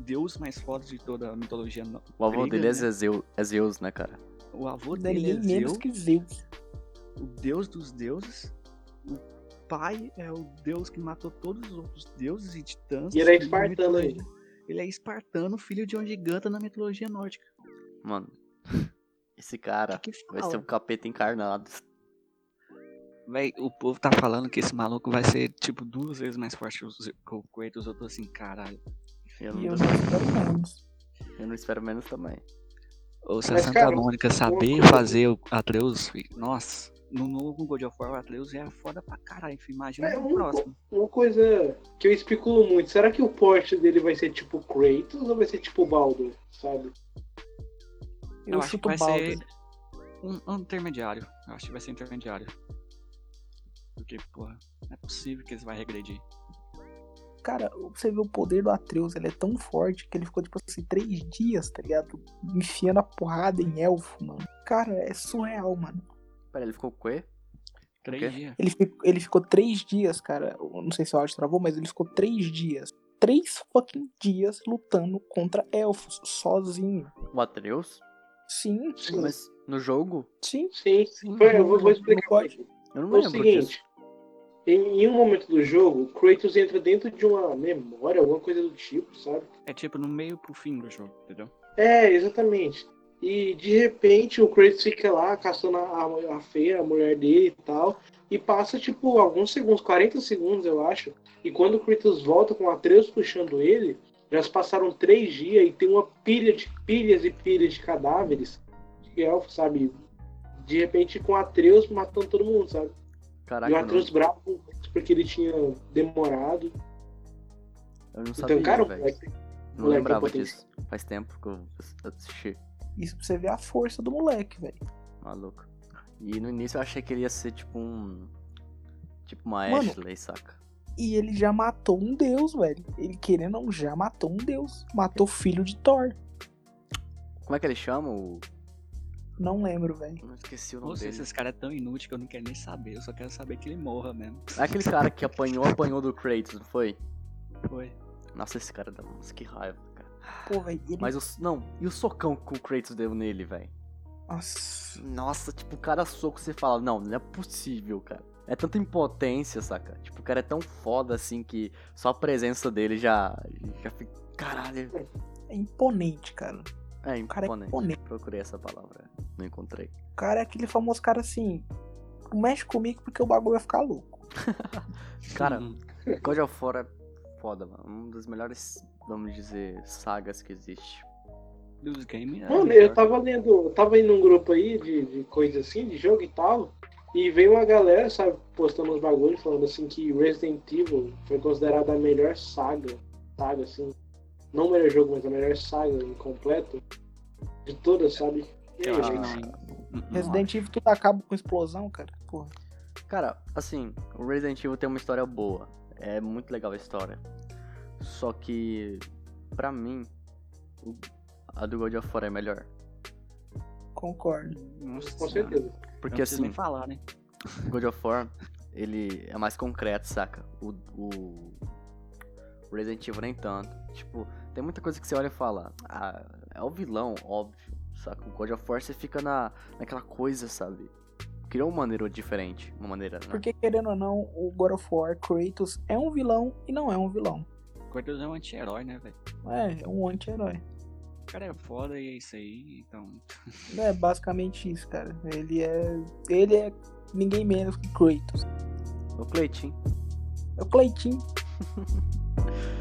C: deus mais forte de toda a mitologia.
A: O avô
C: grega,
A: dele é,
C: né?
A: Zeu- é Zeus, né, cara?
C: O avô
B: é
C: dele é
B: menos
C: Zeus,
B: que Zeus.
C: o deus dos deuses. O pai é o deus que matou todos os outros deuses e titãs.
D: E ele é espartano aí.
C: mitologia. Ele é espartano, filho de um giganta na mitologia nórdica.
A: Mano, esse cara
C: que que
A: vai ser um capeta encarnado.
C: Véi, o povo tá falando que esse maluco vai ser, tipo, duas vezes mais forte que o o Kratos. Eu tô assim, caralho.
A: Eu não,
B: eu não espero menos.
A: eu não espero menos também.
C: Ou se a Santa
D: cara,
C: Mônica saber fazer o Atreus, nossa, no novo God of War, o Atreus é foda pra caralho. Imagina
D: É, um-
C: próximo.
D: Uma coisa que eu especulo muito, será que o porte dele vai ser tipo Kratos ou vai ser tipo Baldur, sabe?
B: Eu,
C: Eu acho que
B: chuto
C: vai
B: Baldur.
C: ser um, um intermediário. Eu acho que vai ser intermediário. Porque, porra, não é possível que eles vão regredir.
B: Cara, você vê o poder do Atreus, ele é tão forte que ele ficou, tipo assim, três dias, tá ligado? Enfiando a porrada em elfo, mano. Cara, é surreal, mano.
A: Pera, ele ficou com o quê?
C: Três dias.
B: Ele, ele ficou três dias, cara. Eu não sei se o áudio travou, mas ele ficou três dias. Três fucking dias lutando contra elfos, sozinho.
A: O Atreus?
B: Sim,
D: Sim,
A: Mas no jogo?
B: sim.
D: sim.
C: Sim.
D: Foi, eu vou, vou explicar.
B: pode.
A: Eu não
D: É o
A: lembro
D: seguinte,
A: disso.
D: em, um momento do jogo, Kratos entra dentro de uma memória, alguma coisa do tipo, sabe?
C: É tipo no meio pro fim do jogo, entendeu?
D: É, exatamente. E de repente o Kratos fica lá caçando a, a feia, a mulher dele e tal. E passa tipo alguns segundos, 40 segundos eu acho. E quando o Kratos volta com o Atreus puxando ele, Já se passaram três dias e tem uma pilha de pilhas e pilhas de cadáveres de elfos, sabe? De repente com Atreus matando todo mundo, sabe?
A: Caraca,
D: e o
A: eu não,
D: Atreus bravo porque ele tinha demorado.
A: eu não
D: Então,
A: sabia,
D: cara, o
A: velho.
D: moleque,
A: Não
D: moleque
A: lembrava disso. Faz tempo que eu assisti.
B: Isso pra você ver a força do moleque, velho.
A: Maluco. E no início eu achei que ele ia ser tipo um. Tipo uma
B: Mano.
A: Ashley, saca?
B: E ele já matou um deus, velho. Ele querendo ou não, já matou um deus. Matou o filho de Thor.
A: Como é que ele chama? O...
B: Não lembro, velho.
A: Eu não esqueci o nome
C: Nossa,
A: dele.
C: esses caras é tão inútil que eu não quero nem saber. Eu só quero saber que ele morra mesmo.
A: É aquele cara que apanhou, apanhou do Kratos, não foi?
C: Foi.
A: Nossa, esse cara dá. Nossa, que raiva, cara.
B: Pô, velho. Ele...
A: Mas o. Não, e o socão que o Kratos deu nele, velho?
B: Nossa.
A: Nossa, tipo, cada soco você fala, não, não é possível, cara. É tanta impotência, saca? Tipo, o cara é tão foda assim que só a presença dele já. já fica. Caralho.
B: É imponente, cara.
A: É
B: O cara é
A: imponente.
B: imponente.
A: Procurei essa palavra, não encontrei.
B: O cara é aquele famoso cara assim. Mexe comigo porque o bagulho vai ficar louco.
A: Cara. God of War é foda, mano. Uma das melhores, vamos dizer, sagas que existe.
C: Dos games. é
D: Mano, eu tava lendo, eu tava indo num grupo aí de, de coisa assim, de jogo e tal, e veio uma galera, sabe, postando uns bagulhos falando assim que Resident Evil foi considerada a melhor saga, saga assim, não o melhor jogo, mas a melhor saga incompleta de todas, sabe? E aí, gente?
B: Resident Evil tudo acaba com explosão, cara. Porra.
A: Cara, assim, o Resident Evil tem uma história boa. É muito legal a história. Só que, pra mim, a do God of War é melhor.
B: Concordo.
C: Nossa
D: Com certeza.
A: Porque
C: Não preciso nem
A: assim,
C: falar, né?
A: God of War, ele é mais concreto, saca? O, o Resident Evil nem tanto. Tipo, tem muita coisa que você olha e fala, ah, é o vilão, óbvio, saca? O God of War você fica na, naquela coisa, sabe? Criou uma maneira diferente, uma maneira, né?
B: Porque, querendo ou não, o God of War, Kratos, é um vilão e não é um vilão.
C: Kratos é um anti-herói, né, velho?
B: É, é um anti-herói.
C: O cara é foda e é isso aí, então.
B: É basicamente isso, cara. Ele é. Ele é ninguém menos que Kratos.
A: O Cleitinho.
B: É o Cleitinho.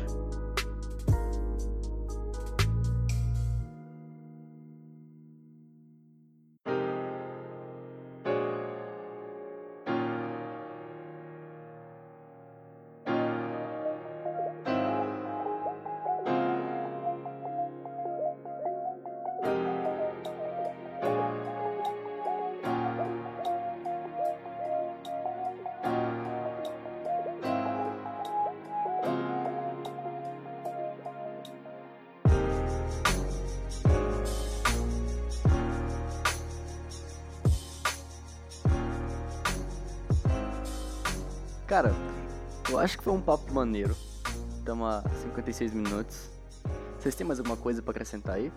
A: Cara, eu acho que foi um papo maneiro. Estamos a 56 minutos. Vocês têm mais alguma coisa pra acrescentar aí?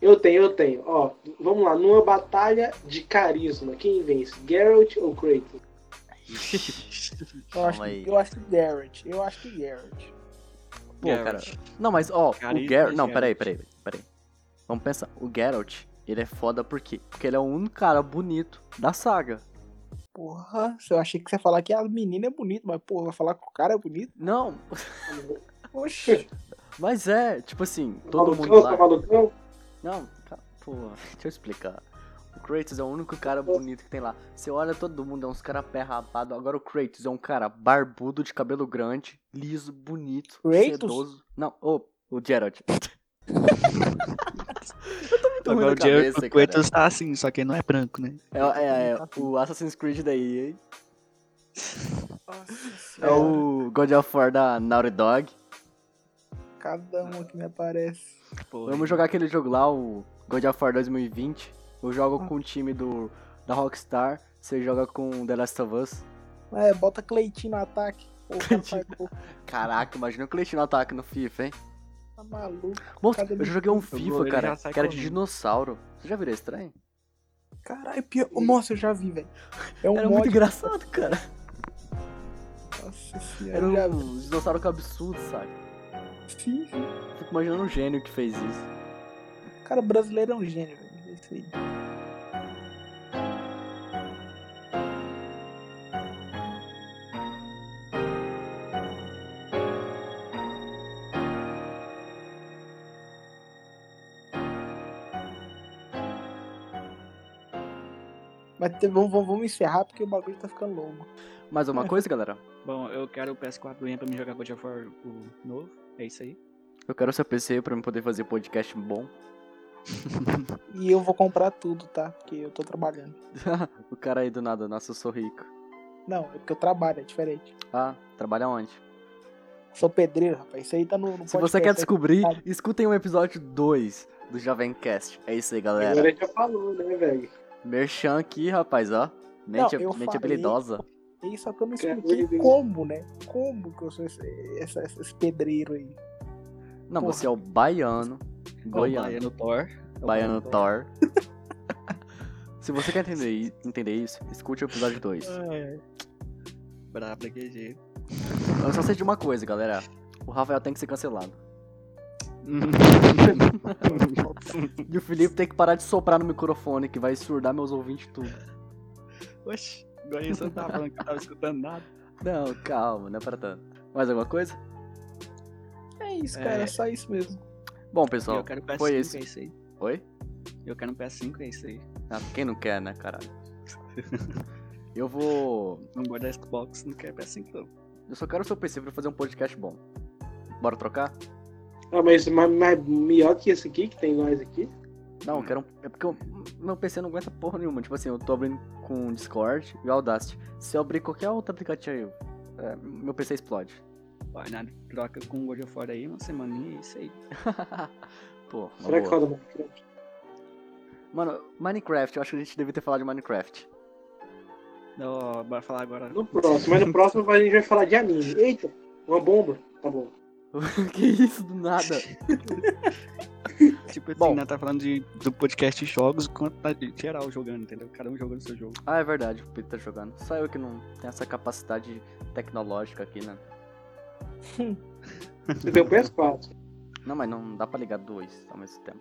D: Eu tenho, eu tenho. Ó, vamos lá, numa batalha de carisma, quem vence? Geralt ou Kratos?
B: Eu acho, eu acho que Garrett. Eu acho que Garrett.
A: Pô,
C: Geralt.
A: cara. Não, mas ó, o
C: Carisma
A: Geralt. Não, peraí,
C: Geralt.
A: peraí, peraí. Vamos pensar. O Geralt, ele é foda por quê? Porque ele é o único cara bonito da saga.
B: Porra, eu achei que você ia falar que a menina é bonita, mas porra, vai falar que o cara é bonito?
A: Não,
B: Oxi.
A: mas é, tipo assim, todo mundo
D: Malucão, tá
A: lá.
D: malucão?
A: Não, cara, pô, deixa eu explicar. O Kratos é o único cara bonito que tem lá. Você olha todo mundo, é uns caras pé rapado. Agora o Kratos é um cara barbudo, de cabelo grande, liso, bonito,
B: Kratos?
A: sedoso. Não, ô, o Geralt. eu tô muito ruim
C: Agora
A: na
C: o Jared
A: cabeça,
C: o Kratos tá assim, só que ele não é branco, né?
A: É, é, é o Assassin's Creed daí, hein?
B: Nossa
A: É o God of War da Naughty Dog.
B: Cada um que me aparece.
C: Porra,
A: Vamos jogar aquele jogo lá, o God of War 2020. Eu jogo com o time do, da Rockstar. Você joga com The Last of Us.
B: É, bota Cleitinho no ataque. Pô, o cara faz gol.
A: Caraca, imagina o Cleitinho no ataque no FIFA, hein?
B: Tá maluco.
A: Moço, eu já joguei um FIFA, cara, que era de dinossauro. Você já virou estranho?
B: Caralho, pior. Nossa, eu já vi, velho. É um
A: Era
B: mod.
A: muito engraçado, cara.
B: Nossa senhora.
A: Era
B: eu já
A: um dinossauro que absurdo, sabe?
B: Sim, sim.
A: Fico imaginando um gênio que fez isso.
B: Cara, brasileiro é um gênio, velho. É isso aí. Mas te- vamos, vamos, vamos encerrar porque o bagulho tá ficando longo.
A: Mais alguma coisa, galera?
C: Bom, eu quero o PS4 ganhar pra mim jogar God of War o novo. É isso aí.
A: Eu quero seu PC pra eu poder fazer podcast bom.
B: E eu vou comprar tudo, tá? Porque eu tô trabalhando.
A: o cara aí do nada, nossa, eu sou rico.
B: Não, é porque eu trabalho, é diferente.
A: Ah, trabalha onde?
B: Sou pedreiro, rapaz. Isso aí tá no, no
A: Se você quer
B: é
A: descobrir, escutem o episódio 2 do Jovem Cast. É isso aí, galera.
D: Agora ele já falou, né, velho?
A: Merchan aqui, rapaz, ó. Mente,
B: eu
A: mente
B: falei-
A: habilidosa.
B: E só que eu não
D: Quer
B: expliquei
D: ver?
B: como, né? Como que eu sou esse, esse, esse pedreiro aí.
A: Não,
B: Porra.
A: você é o baiano.
C: É
A: Goiano.
C: Baiano Thor. É o
A: Baiano Thor. Se você quer entender, entender isso, escute o episódio 2.
B: É.
C: Brabo jeito.
A: Eu só sei de uma coisa, galera. O Rafael tem que ser cancelado. E o Felipe tem que parar de soprar no microfone, que vai surdar meus ouvintes tudo.
C: Oxi, agora você não tava falando que eu tava escutando nada.
A: Não, calma, não é pra tanto. Mais alguma coisa?
B: É isso, cara.
C: É.
B: É só isso mesmo.
A: Bom, pessoal,
C: eu quero um PS5,
A: foi
C: é
A: esse.
C: isso aí.
A: Oi?
C: Eu quero um PS5, é isso aí.
A: Ah, quem não quer, né, caralho? Eu vou.
C: Não guarda Xbox, não quero PS5 não.
A: Eu só quero o seu PC pra fazer um podcast bom. Bora trocar?
D: Ah, mas, mas, mas melhor que esse aqui, que tem nós aqui.
A: Não, eu quero um. É porque o meu PC não aguenta porra nenhuma. Tipo assim, eu tô abrindo com o Discord e o Audacity. Se eu abrir qualquer outro aplicativo, é, meu PC explode.
C: Vai nada, troca com o God of War aí, uma semaninha, é isso aí.
A: Pô,
D: Será que
A: boa.
D: roda Minecraft?
A: Mano, Minecraft, eu acho que a gente devia ter falado de Minecraft.
C: Não, bora falar agora.
D: No próximo, mas no próximo a gente vai falar de anime. Eita, uma bomba. Tá bom.
A: que isso, do nada?
C: Tipo assim,
A: Bom.
C: nós tá falando de, do podcast jogos quanto tá de geral jogando, entendeu? Cada um jogando seu jogo.
A: Ah, é verdade, o Pedro tá jogando. Só eu que não tenho essa capacidade tecnológica aqui, né?
D: Você tem o PS4.
A: Não, mas não dá pra ligar dois ao mesmo tempo.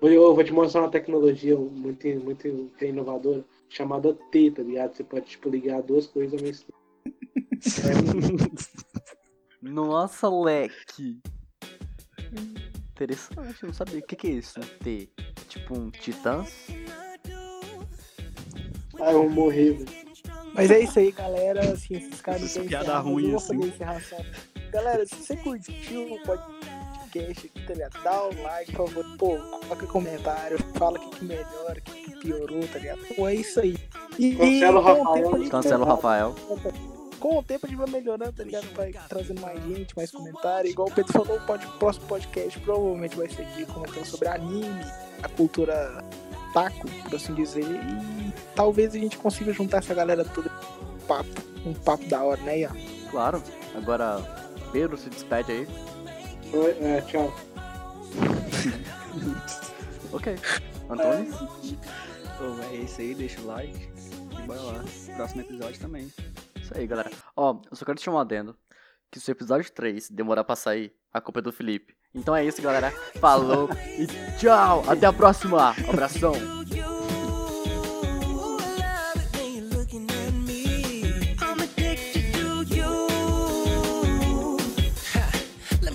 D: Vou- Eu vou te mostrar uma tecnologia muito, muito inovadora chamada T, tá ligado? Você pode, tipo, ligar duas coisas ao mesmo tempo.
A: Nossa, leque! Interessante, eu não sabia. O que, que é isso? Um T? Tipo um Titãs?
D: Ah, eu vou morrer, velho.
B: Mas é isso aí, galera. Assim, esses caras
C: Essa
B: não têm
C: piada ruim, assim.
B: Galera, se você curtiu o podcast aqui, tá ligado? Dá um like, por favor. Pô, coloca comentário, fala o que, que melhora, o que, que piorou, tá ligado? Pô, é isso aí. E,
D: Cancela o Rafael.
A: Cancela o Rafael.
B: Com o tempo a gente vai melhorando, tá ligado? Vai trazendo mais gente, mais comentário. Igual o Pedro falou, o próximo podcast provavelmente vai ser de comentando sobre anime, a cultura taco, por assim dizer. E talvez a gente consiga juntar essa galera toda um papo, um papo da hora, né, Ian?
A: Claro. Agora, Pedro se despede aí.
D: Oi, É, tchau.
A: Ok. Antônio?
C: Então é isso aí, deixa o like e bora lá. Próximo episódio também.
A: Isso aí, galera. Ó, eu só quero te chamar um adendo. Que se o episódio 3 demorar pra sair, a culpa é do Felipe. Então é isso, galera. Falou e tchau. Até a próxima. Abração.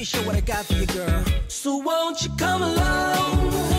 E: Show what I got for you, girl. So won't you come along?